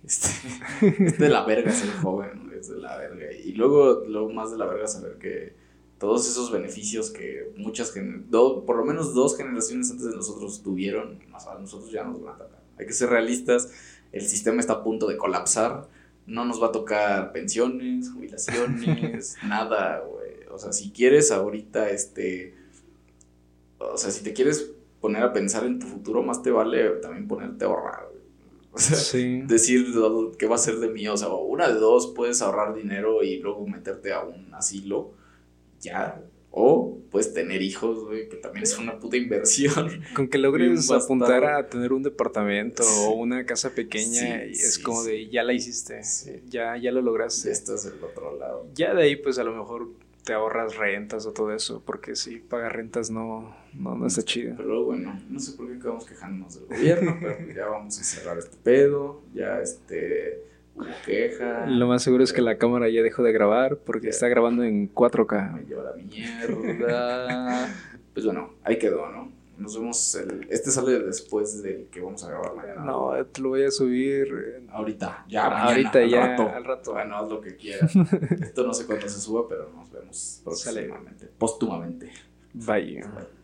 B: Este, [laughs] es de la verga ser joven, es de la verga. Y luego, lo más de la verga saber que todos esos beneficios que muchas, por lo menos dos generaciones antes de nosotros tuvieron, nosotros ya nos van a tocar. Hay que ser realistas, el sistema está a punto de colapsar no nos va a tocar pensiones, jubilaciones, [laughs] nada, güey. O sea, si quieres ahorita, este, o sea, si te quieres poner a pensar en tu futuro, más te vale también ponerte a ahorrar. O sea, decir qué va a ser de mí, o sea, una de dos, puedes ahorrar dinero y luego meterte a un asilo, ya, o puedes tener hijos, güey, que también es una puta inversión.
A: Con que logres apuntar a tener un departamento o una casa pequeña, y es como de ya la hiciste, ya, ya lo lograste.
B: Ya estás del otro lado.
A: Ya de ahí, pues a lo mejor te ahorras rentas o todo eso, porque si pagar rentas no, no, no está chido.
B: Pero bueno, no sé por qué acabamos quejándonos del [laughs] gobierno, pero ya vamos a cerrar este pedo, ya este hubo queja.
A: Lo más seguro es que la cámara ya dejó de grabar porque está grabando en 4K.
B: Me lleva la mierda. [laughs] pues bueno, ahí quedó, ¿no? Nos vemos. El, este sale después del que vamos a grabar mañana.
A: No, te lo voy a subir.
B: Ahorita, ya, mañana, Ahorita, al ya, rato. al rato. Bueno, haz lo que quieras. [laughs] Esto no sé cuándo se suba, pero nos vemos próximamente. Póstumamente.
A: Bye. Bye.